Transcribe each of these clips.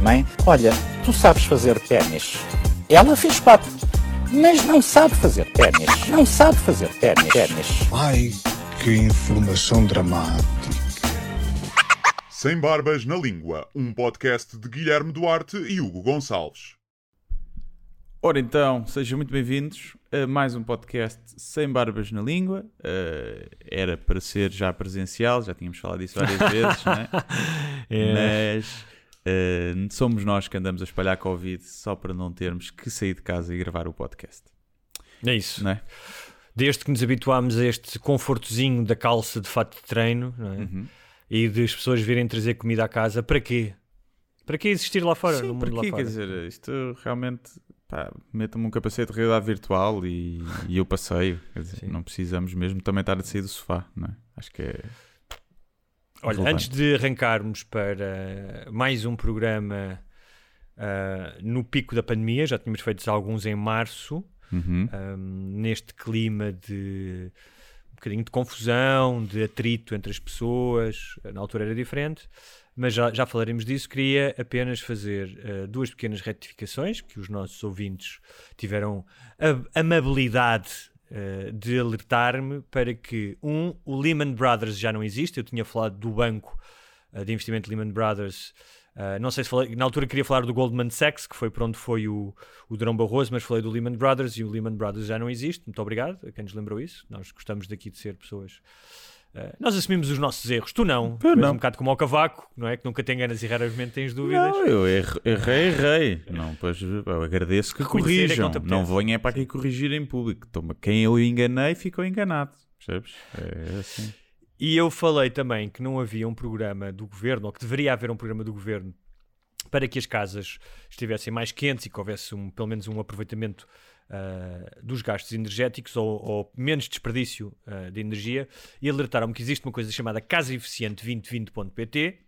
Mãe, olha, tu sabes fazer ténis. Ela fez quatro, mas não sabe fazer ténis. Não sabe fazer ténis. ténis. Ai, que informação dramática. Sem Barbas na Língua, um podcast de Guilherme Duarte e Hugo Gonçalves. Ora então, sejam muito bem-vindos a mais um podcast Sem Barbas na Língua. Eh, era para ser já presencial, já tínhamos falado disso várias vezes, não é? Mas eh, somos nós que andamos a espalhar Covid só para não termos que sair de casa e gravar o podcast, É isso. não é? Desde que nos habituámos a este confortozinho da calça de fato de treino é? Uhum. e de as pessoas virem trazer comida à casa, para quê? Para que existir lá fora, no Sim, mundo porque, lá quer dizer, isto realmente, pá, meta-me um capacete de realidade virtual e, e eu passeio. Quer dizer, Sim. não precisamos mesmo também estar a sair do sofá, não é? Acho que é... Olha, relevante. antes de arrancarmos para mais um programa ah, no pico da pandemia, já tínhamos feito alguns em março, Uhum. ahm, neste clima de um bocadinho de confusão, de atrito entre as pessoas, na altura era diferente, mas já, já falaremos disso. Queria apenas fazer ah, duas pequenas retificações que os nossos ouvintes tiveram a amabilidade ah, de alertar-me para que, um, o Lehman Brothers já não existe. Eu tinha falado do banco ah, de investimento Lehman Brothers. não sei se falei, na altura queria falar do Goldman Sachs, que foi para onde foi o, o Durão Barroso, mas falei do Lehman Brothers e o Lehman Brothers já não existe. Muito obrigado a quem nos lembrou isso. Nós gostamos daqui de ser pessoas. Ah, nós assumimos os nossos erros, tu não. Eu não. um bocado como ao cavaco, não é? Que nunca te enganas e raramente tens dúvidas. Não, eu erro- errei, errei. Não, pois eu agradeço que Reconhecer é que corrijam. não não venha para aqui corrigir em público. Toma, quem eu enganei ficou enganado. Percebes? É assim. E eu falei também que não havia um programa do governo, ou que deveria haver um programa do governo para que as casas estivessem mais quentes e que houvesse um- pelo menos um aproveitamento ah, dos gastos energéticos ou, ou menos desperdício ah, de energia e alertaram-me que existe uma coisa chamada Casa Eficiente 2020.pt.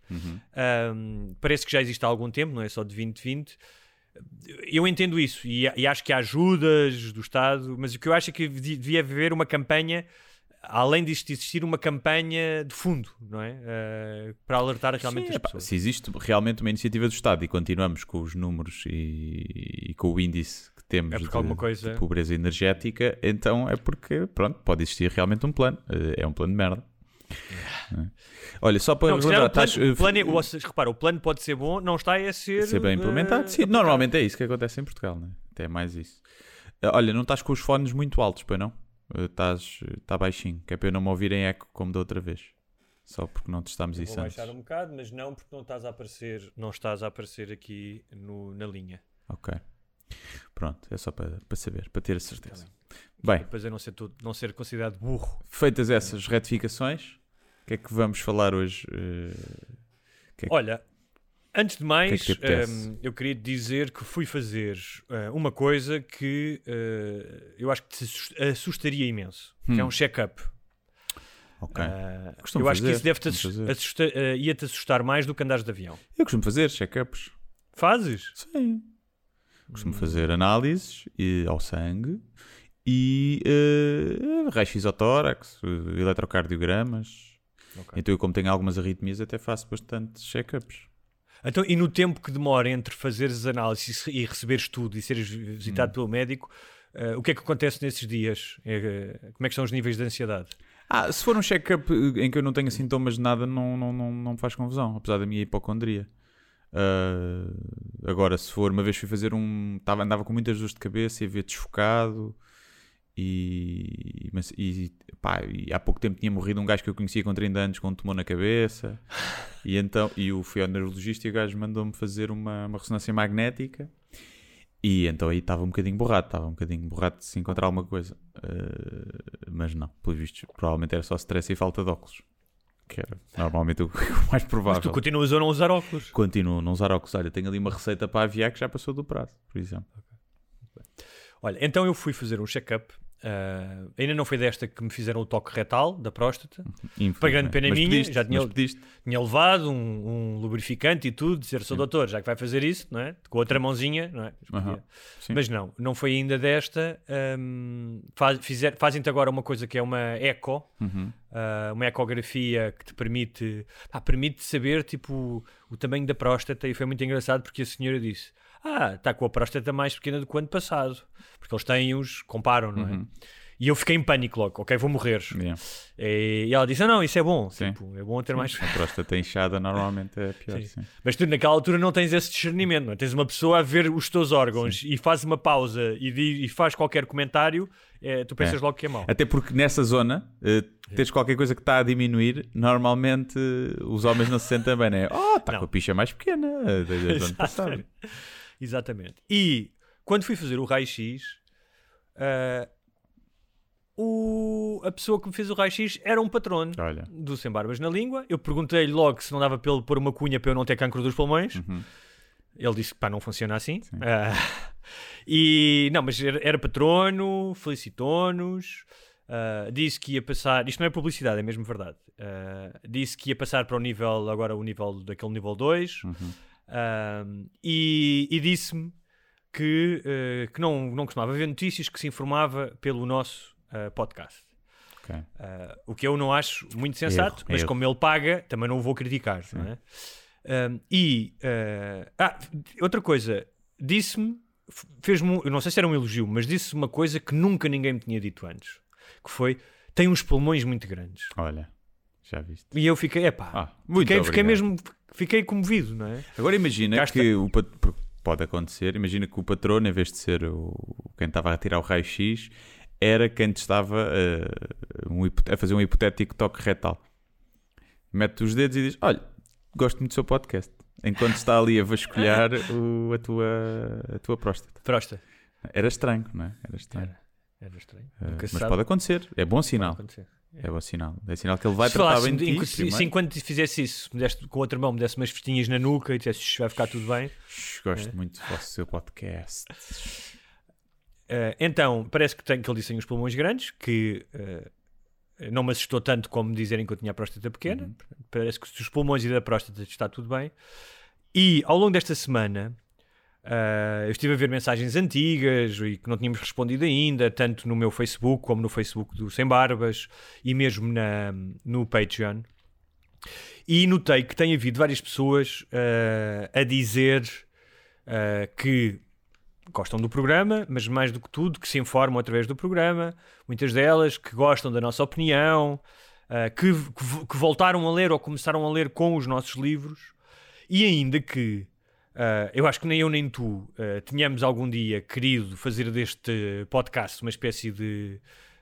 Ahm, parece que já existe há algum tempo, não é só de 2020. Eu entendo isso e, e acho que há ajudas do Estado, mas o que eu acho é que devi- devia haver uma campanha, além disto existir, uma campanha de fundo, não é? Ah, para alertar realmente Sim, as pessoas. se existe realmente uma iniciativa do Estado e continuamos com os números e, e com o índice que temos É de, coisa- de pobreza energética, então é porque, pronto, pode existir realmente um plano. Eh, É um plano de merda. É. Olha, só para Não, relembrar, o plano, estás, o plano é- eh, repara, o plano pode ser bom, não está a ser, ser bem implementado. eh, Sim, aplicado. normalmente é isso que acontece em Portugal, né? até é mais isso. Olha, não estás com os fones muito altos, pois não? Eh, Estás está baixinho, que é para eu não me ouvir em eco como da outra vez. Só porque não testamos Eu isso Vou antes. baixar um bocado, mas não porque não estás a aparecer, não estás a aparecer aqui no- na linha. Ok. Pronto, é só para, para saber, para ter a certeza. Tá Bem, Depois eu não ser, todo- não ser considerado burro. feitas essas retificações, o que é que vamos falar hoje? eh, que é que- Olha, antes de mais, que é que te hum, eu queria dizer que fui fazer eh, uma coisa que eh, eu acho que te assus- assustaria imenso, que é Hum. um check-up. ok. Costumo eu acho que fazer, isso fazer. assusta- eh, ia-te assustar mais do que andares de avião. Eu costumo fazer check-ups. Fazes? Sim. Hum. Costumo fazer análises e, ao sangue e uh, raio-x ao tórax, eletrocardiogramas. Ok. Então eu, como tenho algumas arritmias, até faço bastante check-ups. Então, e no tempo que demora entre fazeres as análises e receberes tudo e seres visitado Hum. pelo médico, eh, o que é que acontece nesses dias? Eh, como é que são os níveis de ansiedade? Ah, se for um check-up eh, em que eu não tenha sintomas de nada, não, não, não, não me faz confusão, apesar da minha hipocondria. Ah, agora, se for, uma vez fui fazer um. Tava, andava com muitas dores de cabeça e havia desfocado. E, mas- e, pá, e há pouco tempo tinha morrido um gajo que eu conhecia com 30 anos com um tumor na cabeça. E então e eu fui ao neurologista e o gajo mandou-me fazer uma, uma ressonância magnética. E então aí estava um bocadinho borrado, estava um bocadinho borrado de se encontrar alguma coisa. Ah, mas não, pelos vistos, provavelmente era só stress e falta de óculos. Que era normalmente o mais provável. Mas tu continuas a não usar óculos. Continuo a não usar óculos. Olha, tenho ali uma receita para aviar que já passou do prazo, por exemplo. Olha, então eu fui fazer um check-up. ah, ainda não foi desta que me fizeram o toque retal da próstata. Para grande pena Mas minha, pediste, já tinha, tinha levado um, um lubrificante e tudo, dizer, sou doutor, já que vai fazer isso, não é? Com outra mãozinha, não é? Sim. Mas não, não foi ainda desta. hum, faz- Fazem-te agora uma coisa que é uma eco, Uhum. ah, uma ecografia que te permite, pá, permite saber tipo o tamanho da próstata e foi muito engraçado porque a senhora disse ah, está com a próstata mais pequena do que o ano passado porque eles têm os, comparam, não é? E eu fiquei em pânico logo, ok, vou morrer. Yeah. E, e ela disse: ah, Não, isso é bom, Sim. tipo, é bom ter mais. A próstata inchada normalmente é pior. Sim. Sim. Mas tu naquela altura não tens esse discernimento, não é? Tens uma pessoa a ver os teus órgãos e faz uma pausa e, e faz qualquer comentário, eh, tu pensas É. logo que é mau. Até porque nessa zona, eh, tens qualquer coisa que está a diminuir, normalmente os homens não se sentem bem, né? Oh, está com a picha mais pequena eh, desde o ano passado. Exatamente. E quando fui fazer o raio-x, ah, o- a pessoa que me fez o raio-x era um patrono Olha, do Sem Barbas na Língua. Eu perguntei-lhe logo se não dava para ele pôr uma cunha para eu não ter cancro dos pulmões. Uhum. Ele disse que pá, não funciona assim. Ah, e não, mas era, era patrono, felicitou-nos. ah, disse que ia passar, isto não é publicidade, é mesmo verdade. Ah, disse que ia passar para o nível, agora o nível daquele nível 2 Uhum. E, e disse-me que, eh, que não, não costumava ver notícias, que se informava pelo nosso ah, podcast. ok. Ah, o que eu não acho muito sensato, Erro, mas erro. como ele paga, também não o vou criticar. Não é? Um, e ah, outra coisa, disse-me, fez-me, um- eu não sei se era um elogio, mas disse uma coisa que nunca ninguém me tinha dito antes, que foi tem uns pulmões muito grandes. Olha, já viste. E eu fiquei, epá, Ah, fiquei, fiquei mesmo, fiquei comovido, não é? Agora imagina Gasta- que o pat- pode acontecer, imagina que o patrono, em vez de ser o, quem estava a tirar o raio-x, era quem te estava eh, um a fazer um hipotético toque retal. Mete os dedos e diz: Olha, gosto muito do seu podcast. Enquanto está ali a vasculhar o- a, tua, a tua próstata. Prosta. Era estranho, não é? Era estranho. Era, era estranho. Se mas sabe. pode acontecer. É bom Pode sinal. acontecer. É bom sinal. É sinal que ele vai se tratar bem de ti. se, se enquanto fizesse isso, me deste, com a outra mão me desse umas festinhas na nuca e dissesse "Shh, vai ficar tudo bem. Gosto É. muito do seu podcast. Eh, então, parece que, tem, que ele disse os pulmões grandes, que eh, não me assustou tanto como dizerem que eu tinha a próstata pequena. Uhum. Parece que dos pulmões e da próstata está tudo bem. E ao longo desta semana, eh, eu estive a ver mensagens antigas e que não tínhamos respondido ainda, tanto no meu Facebook como no Facebook do Sem Barbas e mesmo na, no Patreon. E notei que tem havido várias pessoas eh, a dizer eh, que gostam do programa, mas mais do que tudo, que se informam através do programa. Muitas delas que gostam da nossa opinião, que, que que voltaram a ler ou começaram a ler com os nossos livros. E ainda que ah, eu acho que nem eu nem tu ah, tenhamos algum dia querido fazer deste podcast uma espécie de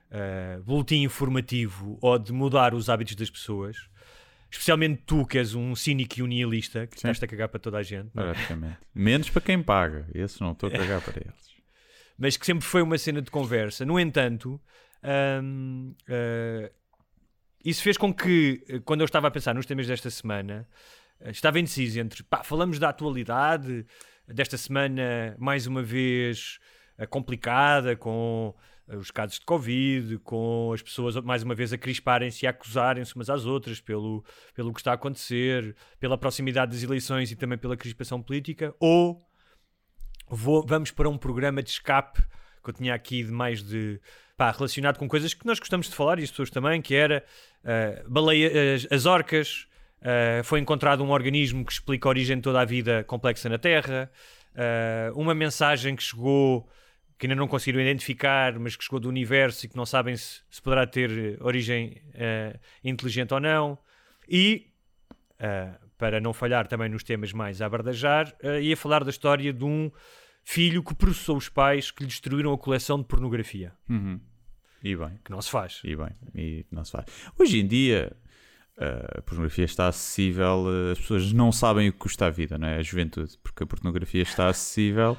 ah, boletim informativo ou de mudar os hábitos das pessoas. Especialmente tu, que és um cínico e um nihilista, que Sim. estás a cagar para toda a gente. não é? Praticamente. Menos para quem paga. Esse não estou a cagar para eles. mas que sempre foi uma cena de conversa. No entanto, eh, isso fez com que, quando eu estava a pensar nos temas desta semana, estava indeciso entre, pá, falamos da atualidade desta semana, mais uma vez eh, complicada, com eh, os casos de Covid, com as pessoas mais uma vez a crisparem-se e acusarem-se umas às outras pelo, pelo que está a acontecer, pela proximidade das eleições e também pela crispação política, ou vou- vamos para um programa de escape que eu tinha aqui de mais de pá, relacionado com coisas que nós gostamos de falar e as pessoas também, que era baleia, as, as orcas, ah, foi encontrado um organismo que explica a origem de toda a vida complexa na Terra, ah, uma mensagem que chegou que ainda não conseguiram identificar, mas que chegou do universo e que não sabem se, se poderá ter origem ah, inteligente ou não, e Uh, para não falhar também nos temas mais a abardajar, uh, ia falar da história de um filho que processou os pais que lhe destruíram a coleção de pornografia, Uhum. E bem. que não se faz. E bem. E não se faz. Hoje em dia, eh, a pornografia está acessível. eh, As pessoas não sabem o que custa a vida, não é? A juventude. Porque a pornografia está acessível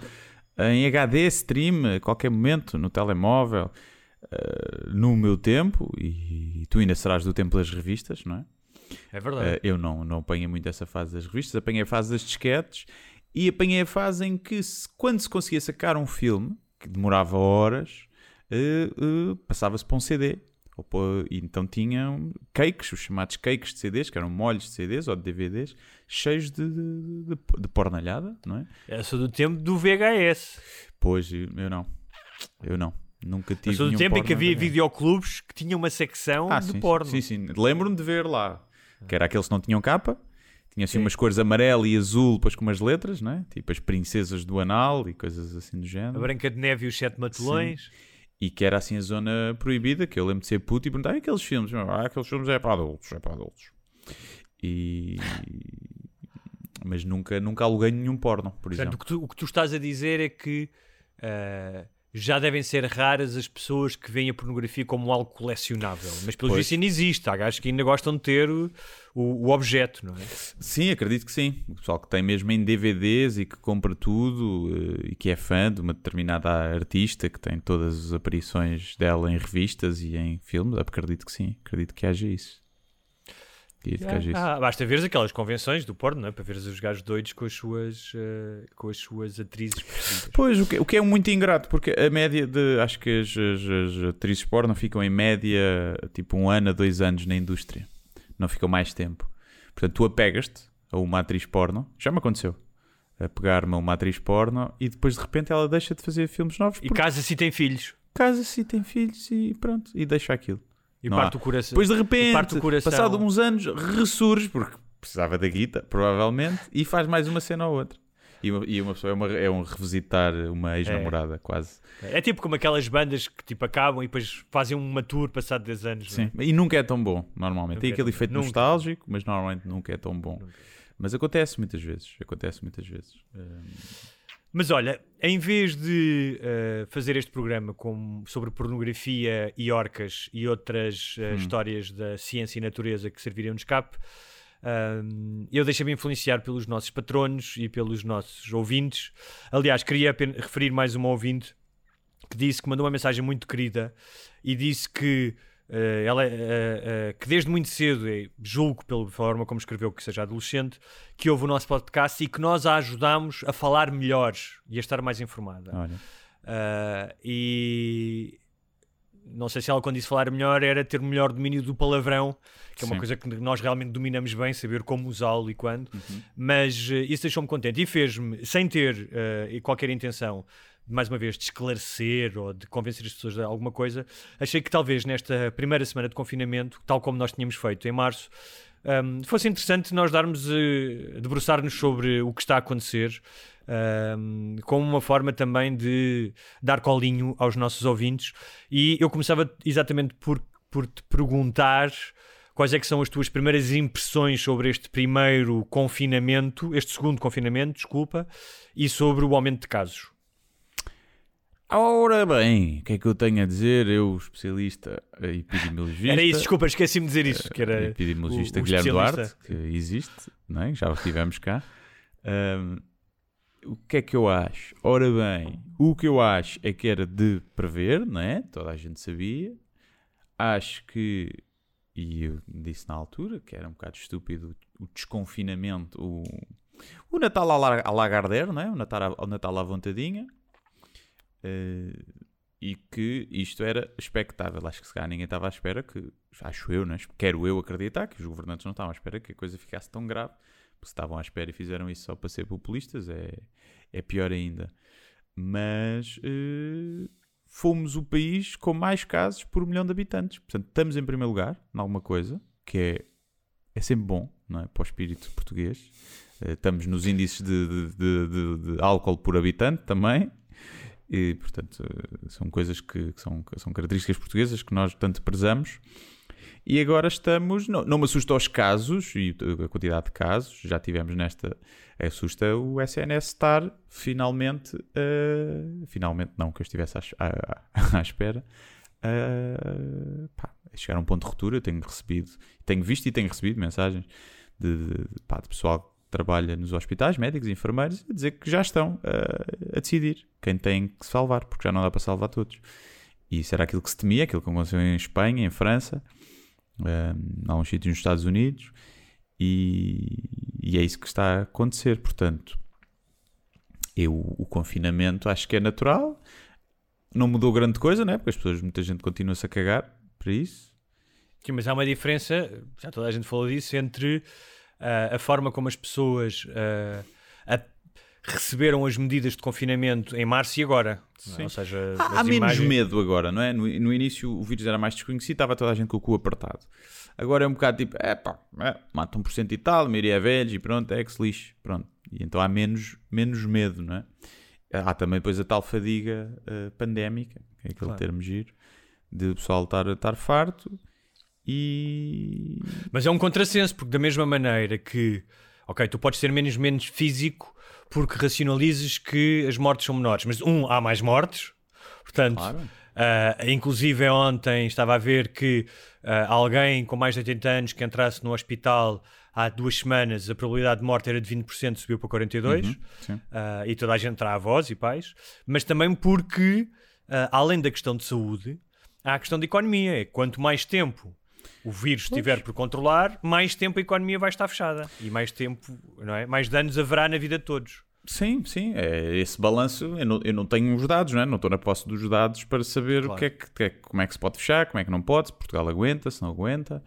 em HD, stream, a qualquer momento, no telemóvel. eh, no meu tempo, e tu ainda serás do tempo das revistas, não é? É verdade. Eu não, não apanhei muito essa fase das revistas, apanhei a fase das disquetes e apanhei a fase em que, quando se conseguia sacar um filme, que demorava horas, passava-se para um CD. Então tinham cakes, os chamados cakes de CDs, que eram molhos de CDs ou de DVDs, cheios de, de, de, de pornalhada, não é? Eu sou do tempo do VHS. Pois, eu não. Eu não. Nunca tive Eu sou do tempo em que havia videoclubes que tinham uma secção Ah, de sim, porno. Sim, sim. Lembro-me de ver lá. Que era aqueles que não tinham capa. Tinha assim umas cores amarelo e azul, depois com umas letras, né? Tipo as princesas do anal e coisas assim do A género. Branca de Neve e os Sete Matulões. E que era assim a zona proibida, que eu lembro de ser puto e perguntar, ah, aqueles filmes? Ah, aqueles filmes é para adultos, é para adultos. E... Mas nunca, nunca aluguei nenhum porno, por Portanto, exemplo. o que, tu, o que tu estás a dizer é que ah, já devem ser raras as pessoas que veem a pornografia como algo colecionável. Mas pelo visto ainda existe. Há gajos que ainda gostam de ter o, o, o objeto, não é? Sim, acredito que sim. O pessoal que tem mesmo em DVDs e que compra tudo eh, e que é fã de uma determinada artista que tem todas as aparições dela em revistas e em filmes, acredito que sim. Acredito que haja isso. Que haja isso. Ah, basta veres aquelas convenções do porno, não é? Para veres os gajos doidos com as suas, ah, com as suas atrizes. Pois, o que, o que é muito ingrato, porque a média de. Acho que as, as, as atrizes porno ficam em média tipo um ano a dois anos na indústria. Não ficam mais tempo. Portanto, tu apegas-te a uma atriz porno, já me aconteceu. A pegar-me a uma atriz porno e depois de repente ela deixa de fazer filmes novos E porque casa-se e tem filhos. casa-se e tem filhos e pronto, e deixa aquilo. E Não parte há. o coração. Depois de repente, passado uns anos, ressurge, porque precisava da guita, provavelmente, e faz mais uma cena ou outra. E uma, e uma pessoa é, uma, é um revisitar uma ex-namorada, quase. É tipo como aquelas bandas que tipo acabam e depois fazem uma tour passado 10 anos. é? Sim. E nunca é tão bom, normalmente. Nunca Tem é aquele efeito nunca. nostálgico, mas normalmente nunca é tão bom. Mas acontece muitas vezes. Acontece muitas vezes. Hum, Mas olha, em vez de eh, fazer este programa com, sobre pornografia e orcas e outras Hum. eh, histórias da ciência e natureza que serviriam de escape, eu deixei-me influenciar pelos nossos patronos e pelos nossos ouvintes. Aliás, queria apenas referir mais uma ouvinte que disse que mandou uma mensagem muito querida e disse que eh, ela, eh, eh, que desde muito cedo, julgo pela forma como escreveu que seja adolescente, que ouve o nosso podcast e que nós a ajudamos a falar melhor e a estar mais informada. e não sei se ela, quando disse falar melhor, era ter melhor domínio do palavrão, que é uma Sim. coisa que nós realmente dominamos bem, saber como usá-lo e quando. Uhum. Mas isso deixou-me contente e fez-me, sem ter qualquer intenção, mais uma vez, de esclarecer ou de convencer as pessoas de alguma coisa, achei que talvez nesta primeira semana de confinamento, tal como nós tínhamos feito em março, um, fosse interessante nós darmos, eh, debruçar-nos sobre o que está a acontecer, um, como uma forma também de dar colinho aos nossos ouvintes. E eu começava exatamente por, por te perguntar quais é que são as tuas primeiras impressões sobre este primeiro confinamento, este segundo confinamento, desculpa, e sobre o aumento de casos. Ora bem, o que é que eu tenho a dizer? Eu, especialista eh, epidemiologista. Era isso, desculpa, esqueci-me de dizer isso, que era epidemiologista o- o Guilherme. Duarte, que existe, não é? já o tivemos cá. Ahm, o que é que eu acho? Ora bem, o que eu acho é que era de prever, não é? Toda a gente sabia. Acho que, e eu disse na altura, que era um bocado estúpido o desconfinamento, o, o Natal à la- à não é? O Natal, à- o Natal à vontadinha. Eh, e que isto era expectável. Acho que se calhar ninguém estava à espera que, acho eu, né? quero eu acreditar que os governantes não estavam à espera que a coisa ficasse tão grave. Porque se estavam à espera e fizeram isso só para ser populistas, é, é pior ainda. Mas eh, fomos o país com mais casos por um milhão de habitantes. Portanto, estamos em primeiro lugar em alguma coisa, que é, é sempre bom não é? para o espírito português. Eh, estamos nos índices de, de- de- de álcool por habitante também. E, portanto, são coisas que, que são, que são características portuguesas que nós tanto prezamos. E agora estamos. Não, não me assusta os casos e a quantidade de casos, já tivemos nesta. Assusta o SNS estar finalmente. eh, finalmente, não que eu estivesse à, à- à espera. eh, pá, chegar a um ponto de ruptura. Eu tenho recebido, tenho visto e tenho recebido mensagens de, de, pá, de pessoal trabalha nos hospitais, médicos e enfermeiros, a dizer que já estão eh, a decidir quem tem que salvar, porque já não dá para salvar todos. E isso era aquilo que se temia, aquilo que aconteceu em Espanha, em França. Um, há uns sítios nos Estados Unidos e, e é isso que está a acontecer. Portanto, eu, o confinamento acho que é natural, não mudou grande coisa, né? porque as pessoas, muita gente continua-se a cagar para isso. Sim, mas há uma diferença, já toda a gente falou disso, entre a forma como as pessoas uh, a- receberam as medidas de confinamento em março e agora. é? Ou seja, Há, há as menos imagens- medo agora, não é? No, no início o vírus era mais desconhecido, estava toda a gente com o cu apertado. Agora é um bocado tipo, é pá, é, mata 1% e tal, a maioria é velhos e pronto, é que se lixe. Pronto. E então há menos, menos medo, não é? Há também depois a tal fadiga eh, pandémica, que é aquele Claro. termo giro, de o pessoal estar, estar farto e. Mas é um contrassenso, porque da mesma maneira que, ok, tu podes ser menos menos físico porque racionalizes que as mortes são menores, mas um, há mais mortes, portanto, Claro. ah, inclusive ontem estava a ver que ah, alguém com mais de 80 anos que entrasse no hospital há duas semanas, a probabilidade de morte era de 20%, subiu para 42%, Uhum, ah, e toda a gente terá avós e pais, mas também porque, além da questão de saúde, há a questão de economia. É quanto mais tempo o vírus estiver por controlar, mais tempo a economia vai estar fechada e mais tempo, não é? Mais danos haverá na vida de todos. Sim, sim, é esse balanço. Eu não, eu não tenho os dados, não, é? não estou na posse dos dados para saber Claro. o que é que, que é- como é que se pode fechar, como é que não pode, se Portugal aguenta, se não aguenta,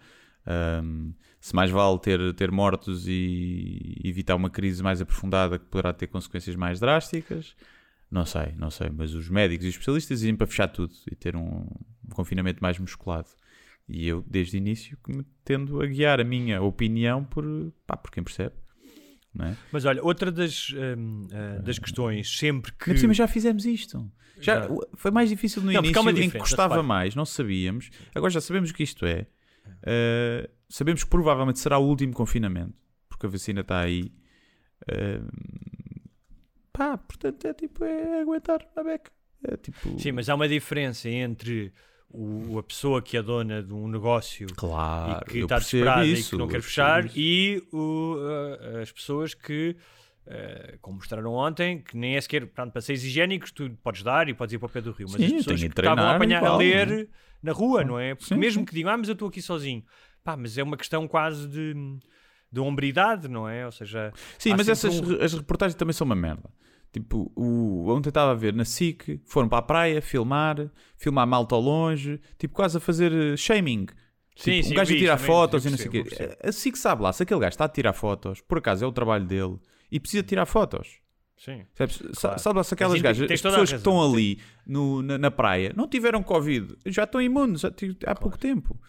Ahm, se mais vale ter, ter mortos e evitar uma crise mais aprofundada que poderá ter consequências mais drásticas. Não sei, não sei, mas os médicos e os especialistas dizem para fechar tudo e ter um, um confinamento mais musculado. E eu, desde o início, que me tendo a guiar a minha opinião por, pá, por quem percebe. É? Mas olha, outra das, hum, ah, das questões, sempre que. Ainda por cima já fizemos isto. Já, Já. Foi mais difícil no Não, início, em que custava repare. mais, não sabíamos. Agora já sabemos o que isto é. Uh, sabemos que provavelmente será o último confinamento, porque a vacina está aí. Uh, pá, portanto é tipo, é aguentar a beca. É tipo... Sim, mas há uma diferença entre o, a pessoa que é dona de um negócio Claro, e que está desesperada isso, e que não quer fechar, e o, ah, as pessoas que, ah, como mostraram ontem, que nem é sequer pronto, passeios higiênicos, tu podes dar e podes ir para o pé do rio, mas Sim, as pessoas que treinar estavam a apanhar igual, a ler não é? na rua, não é? Porque Sim, mesmo que digam, ah, mas eu estou aqui sozinho, pá, mas é uma questão quase de, de hombridade, não é? Ou seja, Sim, mas essas um- as reportagens também são uma merda. Tipo, o, ontem estava a ver na SIC, foram para a praia filmar, filmar malta ao longe, tipo, quase a fazer eh, shaming. Sim, Tipo, sim, um gajo vi a tirar fotos eu e não sei o quê. A SIC sabe lá, se aquele gajo está a tirar fotos, por acaso é o trabalho dele, e precisa tirar fotos. Sim. Sabes? Sa- Claro. Sabe lá se aquelas gajas, as pessoas que estão ali no- na, na praia, não tiveram Covid, já estão imunes ti- há pouco tempo.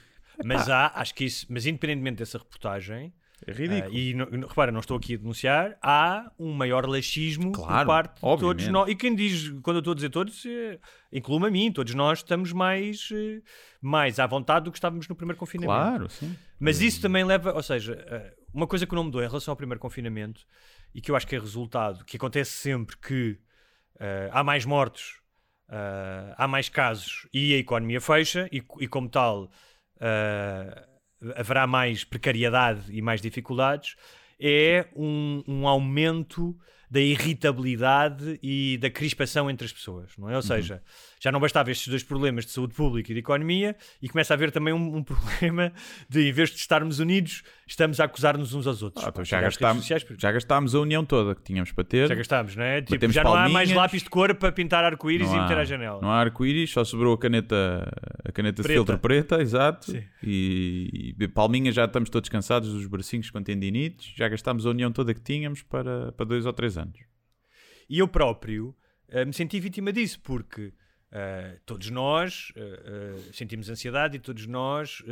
Mas há, acho que isso, mas independentemente dessa reportagem, É ridículo. ah, e não- repara, não estou aqui a denunciar, há um maior laxismo Claro, por parte de todos obviamente. nós. E quem diz, quando eu estou a dizer todos, é, inclui-me a mim, todos nós estamos mais, eh, mais à vontade do que estávamos no primeiro confinamento. claro, sim. Mas isso também leva, ou seja, eh, uma coisa que não mudou em relação ao primeiro confinamento e que eu acho que é resultado, que acontece sempre que eh, há mais mortos, eh, há mais casos e a economia fecha e, e como tal eh, haverá mais precariedade e mais dificuldades, é um, um aumento da irritabilidade e da crispação entre as pessoas, não é? Ou seja, já não bastava estes dois problemas de saúde pública e de economia e começa a haver também um, um problema de, em vez de estarmos unidos, estamos a acusar-nos uns aos outros. Ah, então já, gastámos, sociais, já gastámos a união toda que tínhamos para ter. já gastámos, não é? Tipo, já não há mais lápis de cor para pintar arco-íris e meter à janela. Não há arco-íris, só sobrou a caneta, a caneta de Preta. filtro preta, exato. Sim. E, e palminha já estamos todos cansados dos bracinhos com tendinites. Já gastámos a união toda que tínhamos para, para dois ou três anos. E eu próprio eh, me senti vítima disso, porque eh, todos nós eh, eh, sentimos ansiedade e todos nós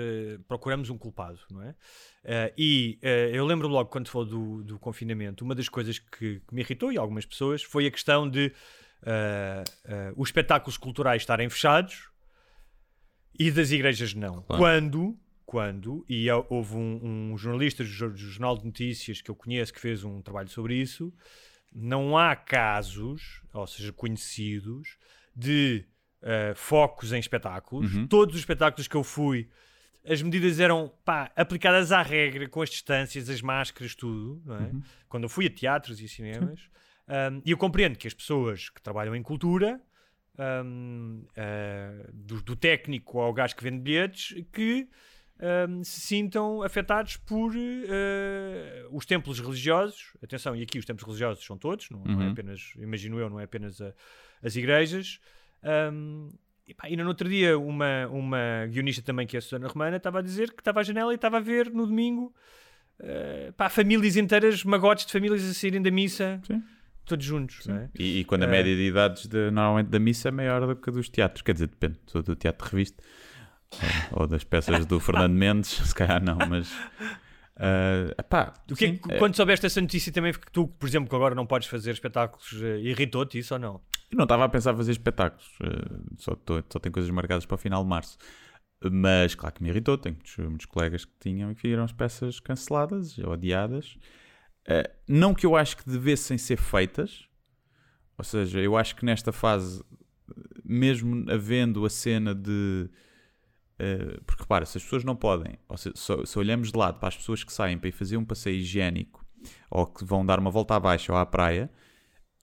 procuramos um culpado, não é? E eu lembro logo, quando falou do, do confinamento, uma das coisas que, que me irritou, e algumas pessoas, foi a questão de os espetáculos culturais estarem fechados e das igrejas não. Claro. Quando, quando, e houve um, um jornalista do Jor- do Jornal de Notícias que eu conheço que fez um trabalho sobre isso, não há casos, ou seja, conhecidos, de eh, focos em espetáculos. Todos os espetáculos que eu fui, as medidas eram pá, aplicadas à regra, com as distâncias, as máscaras, tudo. É? Quando eu fui a teatros e cinemas. Um, e eu compreendo que as pessoas que trabalham em cultura, um, uh, do, do técnico ao gajo que vende bilhetes, que um, se sintam afetados por uh, os templos religiosos. Atenção, e aqui os templos religiosos são todos, não, não é Uhum. apenas, imagino eu, não é apenas a- as igrejas. Um, e, pá, e no outro dia, uma, uma guionista também, que é a Susana Romana, estava a dizer que estava à janela e estava a ver no domingo uh, pá, famílias inteiras, magotes de famílias a saírem da missa, Sim. todos juntos. Não é? E, e quando a Eh, média de idades de- normalmente da missa é maior do que a dos teatros, quer dizer, depende, do teatro de revista ou, ou das peças do Fernando Mendes, se calhar não, mas eh, epá, O que é sim, é- quando soubeste essa notícia também, que tu, por exemplo, que agora não podes fazer espetáculos, eh, irritou-te isso ou não? eu não estava a pensar em fazer espetáculos, eh, só, tô- só tenho coisas marcadas para o final de março. Mas claro que me irritou, tenho muitos, muitos colegas que tinham e que viram as peças canceladas ou adiadas. Eh, não que eu acho que devessem ser feitas, ou seja, eu acho que nesta fase, mesmo havendo a cena de. Eh, porque repara, se as pessoas não podem, ou se, se- se olhamos de lado para as pessoas que saem para ir fazer um passeio higiênico ou que vão dar uma volta abaixo ou à praia,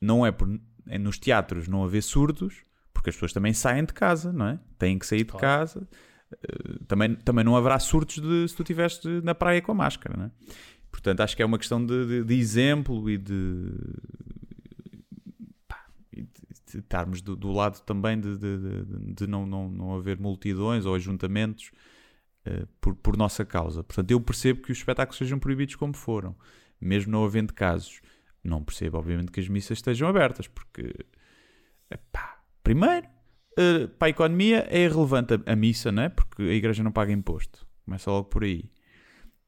não é por é nos teatros não haver surdos, porque as pessoas também saem de casa, não é? Têm que sair de Claro. casa. Eh, também, também não haverá surtos de, se tu estiveste na praia com a máscara, não é? Portanto, acho que é uma questão de, de- de exemplo e de estarmos do, do lado também de, de- de- não, não, não haver multidões ou ajuntamentos eh, por, por nossa causa. Portanto, eu percebo que os espetáculos sejam proibidos como foram, mesmo não havendo casos. Não percebo, obviamente, que as missas estejam abertas, porque, epá, primeiro, eh, para a economia é irrelevante a, a missa, não é? Porque a igreja não paga imposto. Começa logo por aí.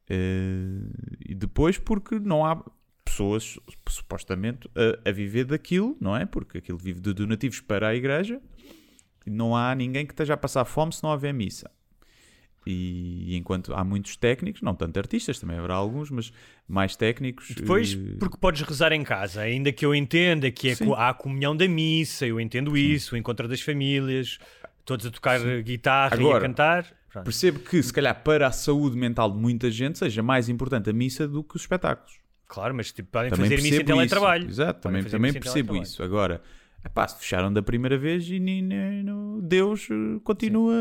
Eh, e depois porque não há pessoas supostamente a, a viver daquilo, não é? Porque aquilo vive de donativos para a igreja e não há ninguém que esteja a passar fome se não houver missa. E enquanto há muitos técnicos, não tanto artistas, também haverá alguns, mas mais técnicos. Depois, eh, porque podes rezar em casa, ainda que eu entenda que é Sim. co- há a comunhão da missa, eu entendo isso, o encontro das famílias, todos a tocar guitarra e a Agora, cantar. Pronto. Percebo que, se calhar, para a saúde mental de muita gente, seja mais importante a missa do que os espetáculos. Claro, mas tipo, podem Também fazer missa em percebo isso. teletrabalho. Exato, Podem também, também percebo teletrabalho. isso. Agora, epá, se fecharam da primeira vez e nem, nem- não- Deus eh, continua.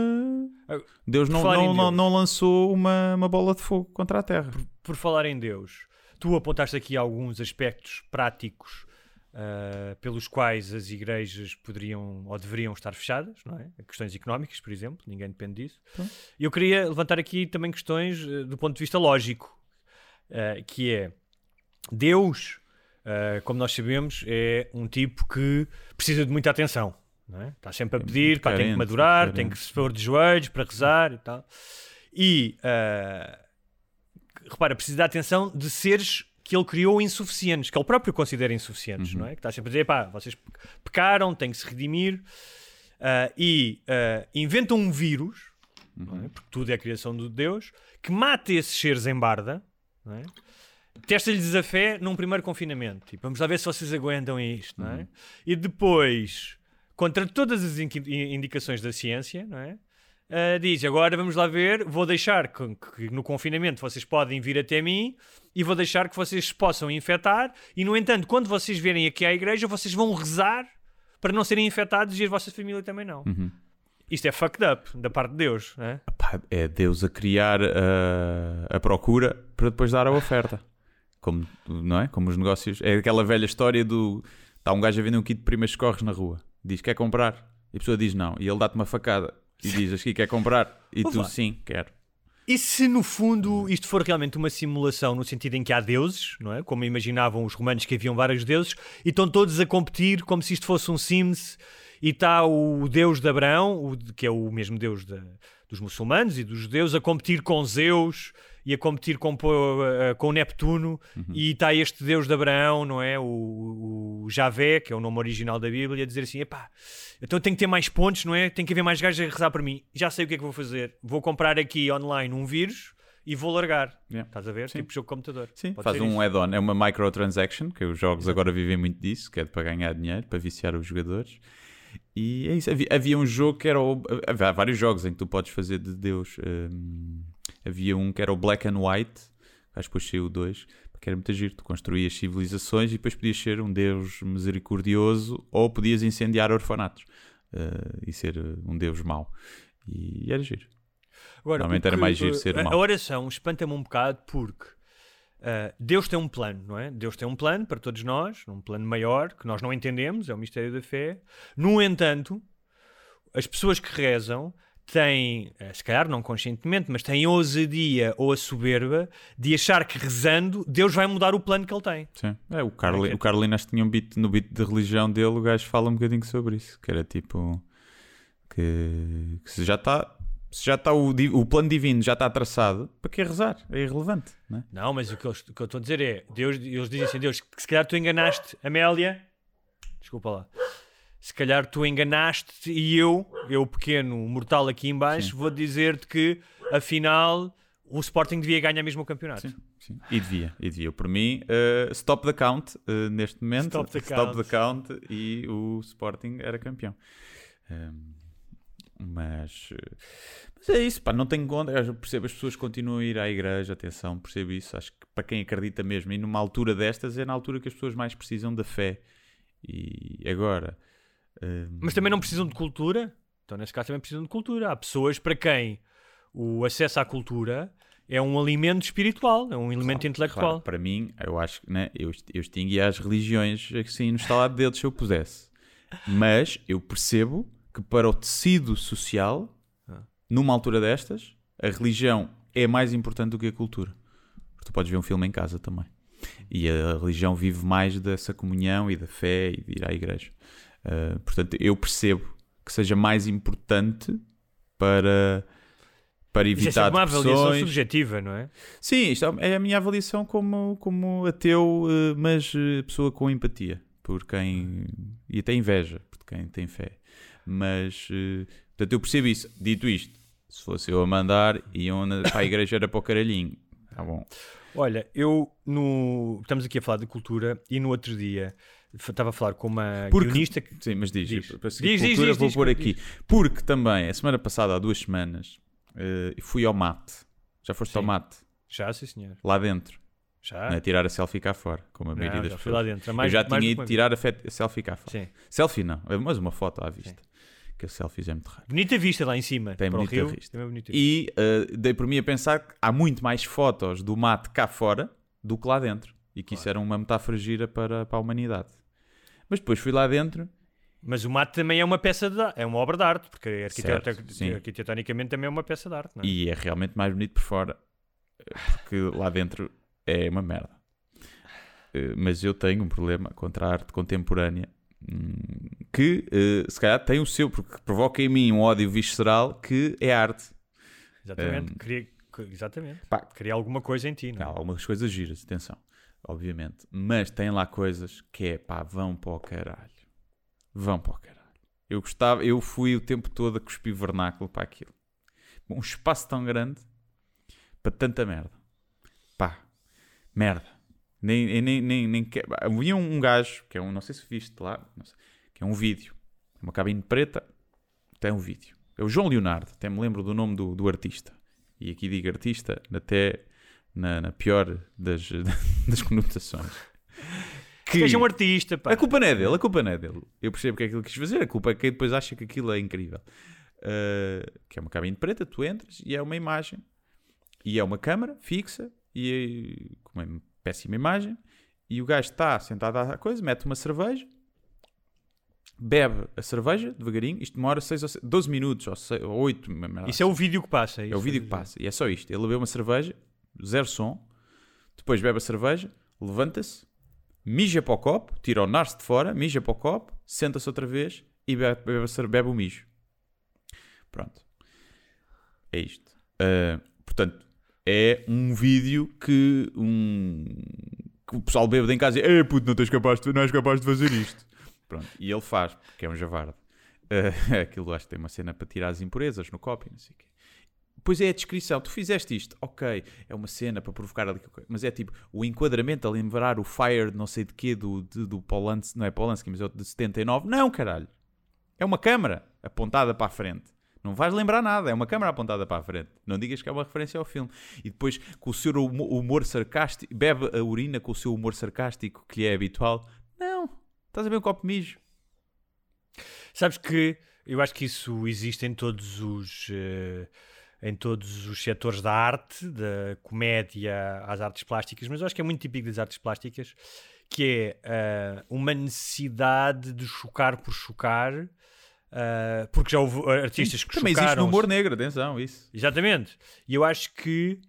Ah, Deus por não, não, não, Deus. não lançou uma, uma bola de fogo contra a Terra. Por falar em Deus, tu apontaste aqui alguns aspectos práticos ah, pelos quais as igrejas poderiam ou deveriam estar fechadas, não é? Questões económicas, por exemplo, ninguém depende disso. Eu queria levantar aqui também questões eh, do ponto de vista lógico, ah, que é Deus, ah, como nós sabemos, é um tipo que precisa de muita atenção. É? Está sempre a É pedir, muito pá, tem que carente, madurar, tem que carente. se pôr de joelhos para rezar e tal. E ah, repara, precisa da atenção de seres que ele criou insuficientes, que ele próprio considera insuficientes, não é? Que está sempre a dizer, pá, vocês pe- pecaram, têm que se redimir. Ah, e ah, inventa um vírus, é? porque tudo é a criação de Deus, que mata esses seres em barda, não é? Testa-lhes a fé num primeiro confinamento. Tipo, vamos lá ver se vocês aguentam isto, não é? E depois, contra todas as inqui- indicações da ciência, não é? Ah, diz, agora vamos lá ver, vou deixar que, que no confinamento vocês podem vir até mim e vou deixar que vocês se possam infectar e, no entanto, quando vocês vierem aqui à igreja, vocês vão rezar para não serem infectados e a vossa família também não. Isto é fucked up da parte de Deus, não é? É Deus a criar a, a procura para depois dar a oferta. Como, não é? Como os negócios. É aquela velha história do. Está um gajo a vender um kit de primeiros corres na rua. Diz: Quer comprar? E a pessoa diz não. E ele dá-te uma facada. E diz: Aqui quer comprar? E tu lá. sim, quero. E se no fundo isto for realmente uma simulação no sentido em que há deuses, não é? Como imaginavam os romanos que haviam vários deuses, e estão todos a competir como se isto fosse um Sims, e está o deus de Abraão, o de- que é o mesmo deus da- dos muçulmanos e dos judeus, a competir com Zeus e a competir com, eh, com Neptuno, e está este deus de Abraão, não é? O, o Javé, que é o nome original da Bíblia, a dizer assim: epá, então tenho que ter mais pontos, não é? Tem que haver mais gajos a rezar para mim. Já sei o que é que vou fazer. Vou comprar aqui online um vírus e vou largar. Yeah. Estás a ver? Sim. Tipo jogo de computador. Sim, Pode faz um add-on. É uma microtransaction, que os jogos agora vivem muito disso, que é para ganhar dinheiro, para viciar os jogadores. E é isso. Havia, havia um jogo que era. O, havia vários jogos em que tu podes fazer de Deus. Hum, havia um que era o Black and White, acho que depois saiu o 2, que era muito giro. Tu construías civilizações e depois podias ser um Deus misericordioso ou podias incendiar orfanatos eh, e ser eh, um Deus mau. E era giro. Agora, Normalmente era mais giro ser a, mau. a oração espanta-me um bocado porque ah, Deus tem um plano, não é? Deus tem um plano para todos nós, um plano maior que nós não entendemos, é o mistério da fé. No entanto, as pessoas que rezam têm, eh, se calhar não conscientemente, mas têm a ousadia ou a soberba de achar que rezando Deus vai mudar o plano que ele tem. Sim. É, o, Carli, que é o Carlinas tinha um beat, no beat de religião dele, o gajo fala um bocadinho sobre isso, que era tipo que, que se já está se já está o, o plano divino já está traçado, para que rezar? É irrelevante, não é? Não, mas o que, eu, o que eu estou a dizer é, Deus, eles dizem assim, Deus, que se calhar tu enganaste, Amélia, desculpa lá, se calhar tu enganaste e eu, eu pequeno mortal aqui em baixo, vou dizer-te que, afinal, o Sporting devia ganhar mesmo o campeonato. Sim, sim. E devia, e devia. Por mim, eh, stop the count eh, neste momento. Stop the count. the count e o Sporting era campeão. Ehm, mas, eh, mas é isso, pá, não tenho conta. Eu percebo as pessoas continuam a ir à igreja, atenção, percebo isso. Acho que para quem acredita mesmo, e numa altura destas, é na altura que as pessoas mais precisam da fé. E agora. Mas também não precisam de cultura, então nesse caso também precisam de cultura. Há pessoas para quem o acesso à cultura é um alimento espiritual, é um elemento intelectual. Claro, para mim, eu acho que né, eu, eu extinguia as religiões assim no estalar de dedos se eu pudesse. Mas eu percebo que para o tecido social, Ah. numa altura destas, a religião é mais importante do que a cultura. Porque tu podes ver um filme em casa também. E a religião vive mais dessa comunhão e da fé e de ir à igreja. Uh, portanto, eu percebo que seja mais importante para, para é evitar sempre uma avaliação subjetiva, não é? Sim, isto é a minha avaliação como, como ateu, eh, mas eh, pessoa com empatia por quem. e até inveja por quem tem fé. Mas, eh, portanto, eu percebo isso. Dito isto, se fosse eu a mandar, iam na- para a igreja era para o caralhinho. Tá bom. Olha, eu no. Estamos aqui a falar de cultura e no outro dia estava a falar com uma Porque- guionista que. Sim, mas diz, Diz. para seguir Diz, cultura, diz, vou pôr aqui. Porque também, a semana passada, há duas semanas, eh, fui ao mate. Já foste ao Sim. mate? Já, sim, senhor. Lá dentro. Já. Não é tirar a selfie cá fora, como a maioria Não, das já pessoas. fui lá dentro. É mais- eu já tinha ido tirar a, a selfie cá fora. Sim. Selfie não, mas uma foto à vista. Que a selfie é muito raro. Bonita vista lá em cima. Tem bonita rio. vista. Uma bonita. E uh, dei por mim a pensar que há muito mais fotos do mate cá fora do que lá dentro. E que isso era uma metáfora gira para, para a humanidade. Mas depois fui lá dentro Mas o mate também é uma peça de é uma obra de arte, porque arquiteto- Certo, arquitetonicamente também é uma peça de arte, não é? e é realmente mais bonito por fora. eh, Porque lá dentro é uma merda. Eh, Mas eu tenho um problema contra a arte contemporânea hum, que eh, se calhar tem o seu, porque provoca em mim um ódio visceral que é arte. Exatamente. Hum. Queria, que- exatamente. Pá. Queria alguma coisa em ti, não é? algumas coisas giras, atenção, obviamente. Mas tem lá coisas que é pá, vão para o caralho. Vão para o caralho. Eu gostava, eu fui o tempo todo a cuspir vernáculo para aquilo. Um espaço tão grande para tanta merda. Pá, merda. Nem, nem, nem, nem Havia um gajo, que é um, não sei se viste lá, sei, que é um vídeo. É uma cabine preta, tem um vídeo. É o João Leonardo, até me lembro do nome do, do artista. E aqui digo artista, até na, na pior das, das conotações. Que Seja um artista, pá. a culpa não é dele, a culpa não é dele. Eu percebo que é aquilo que quis fazer, a culpa é quem depois acha que aquilo é incrível. Uh, que é uma cabine preta, tu entras e é uma imagem. E é uma câmara fixa e com uma péssima imagem. E o gajo está sentado à coisa, mete uma cerveja, bebe a cerveja devagarinho. Isto demora 6 ou 12 minutos ou, 6, ou 8. uma merda Isso é o vídeo que passa. é o vídeo que passa. E é só isto. Ele bebeu uma cerveja, zero som. Depois bebe a cerveja, levanta-se, mija para o copo, tira o narce de fora, mija para o copo, senta-se outra vez e bebe, bebe, bebe o mijo. Pronto. É isto. Ah, portanto, é um vídeo que, um, que o pessoal bêbado em casa diz: Ei puto, não, tens capaz de, não és capaz de fazer isto. Pronto. E ele faz, porque é um javarde. Ah, aquilo acho que tem uma cena para tirar as impurezas no copo e não sei o quê. Pois é a descrição, tu fizeste isto, ok, é uma cena para provocar ali, mas é tipo o enquadramento a lembrar o Fire não sei de quê, do, do Polanski, não é Polanski, mas é de 79. Não, caralho. É uma câmara apontada para a frente. Não vais lembrar nada, é uma câmara apontada para a frente. Não digas que é uma referência ao filme. E depois, com o seu humo- humor sarcástico, bebe a urina com o seu humor sarcástico que lhe é habitual. Não, estás a ver um copo mijo. Sabes que eu acho que isso existe em todos os. eh, em todos os setores da arte, da comédia às artes plásticas, mas eu acho que é muito típico das artes plásticas, que é uh, uma necessidade de chocar por chocar, uh, porque já houve artistas que também existe chocaram. no humor negro, atenção, isso. Exatamente. E eu acho que.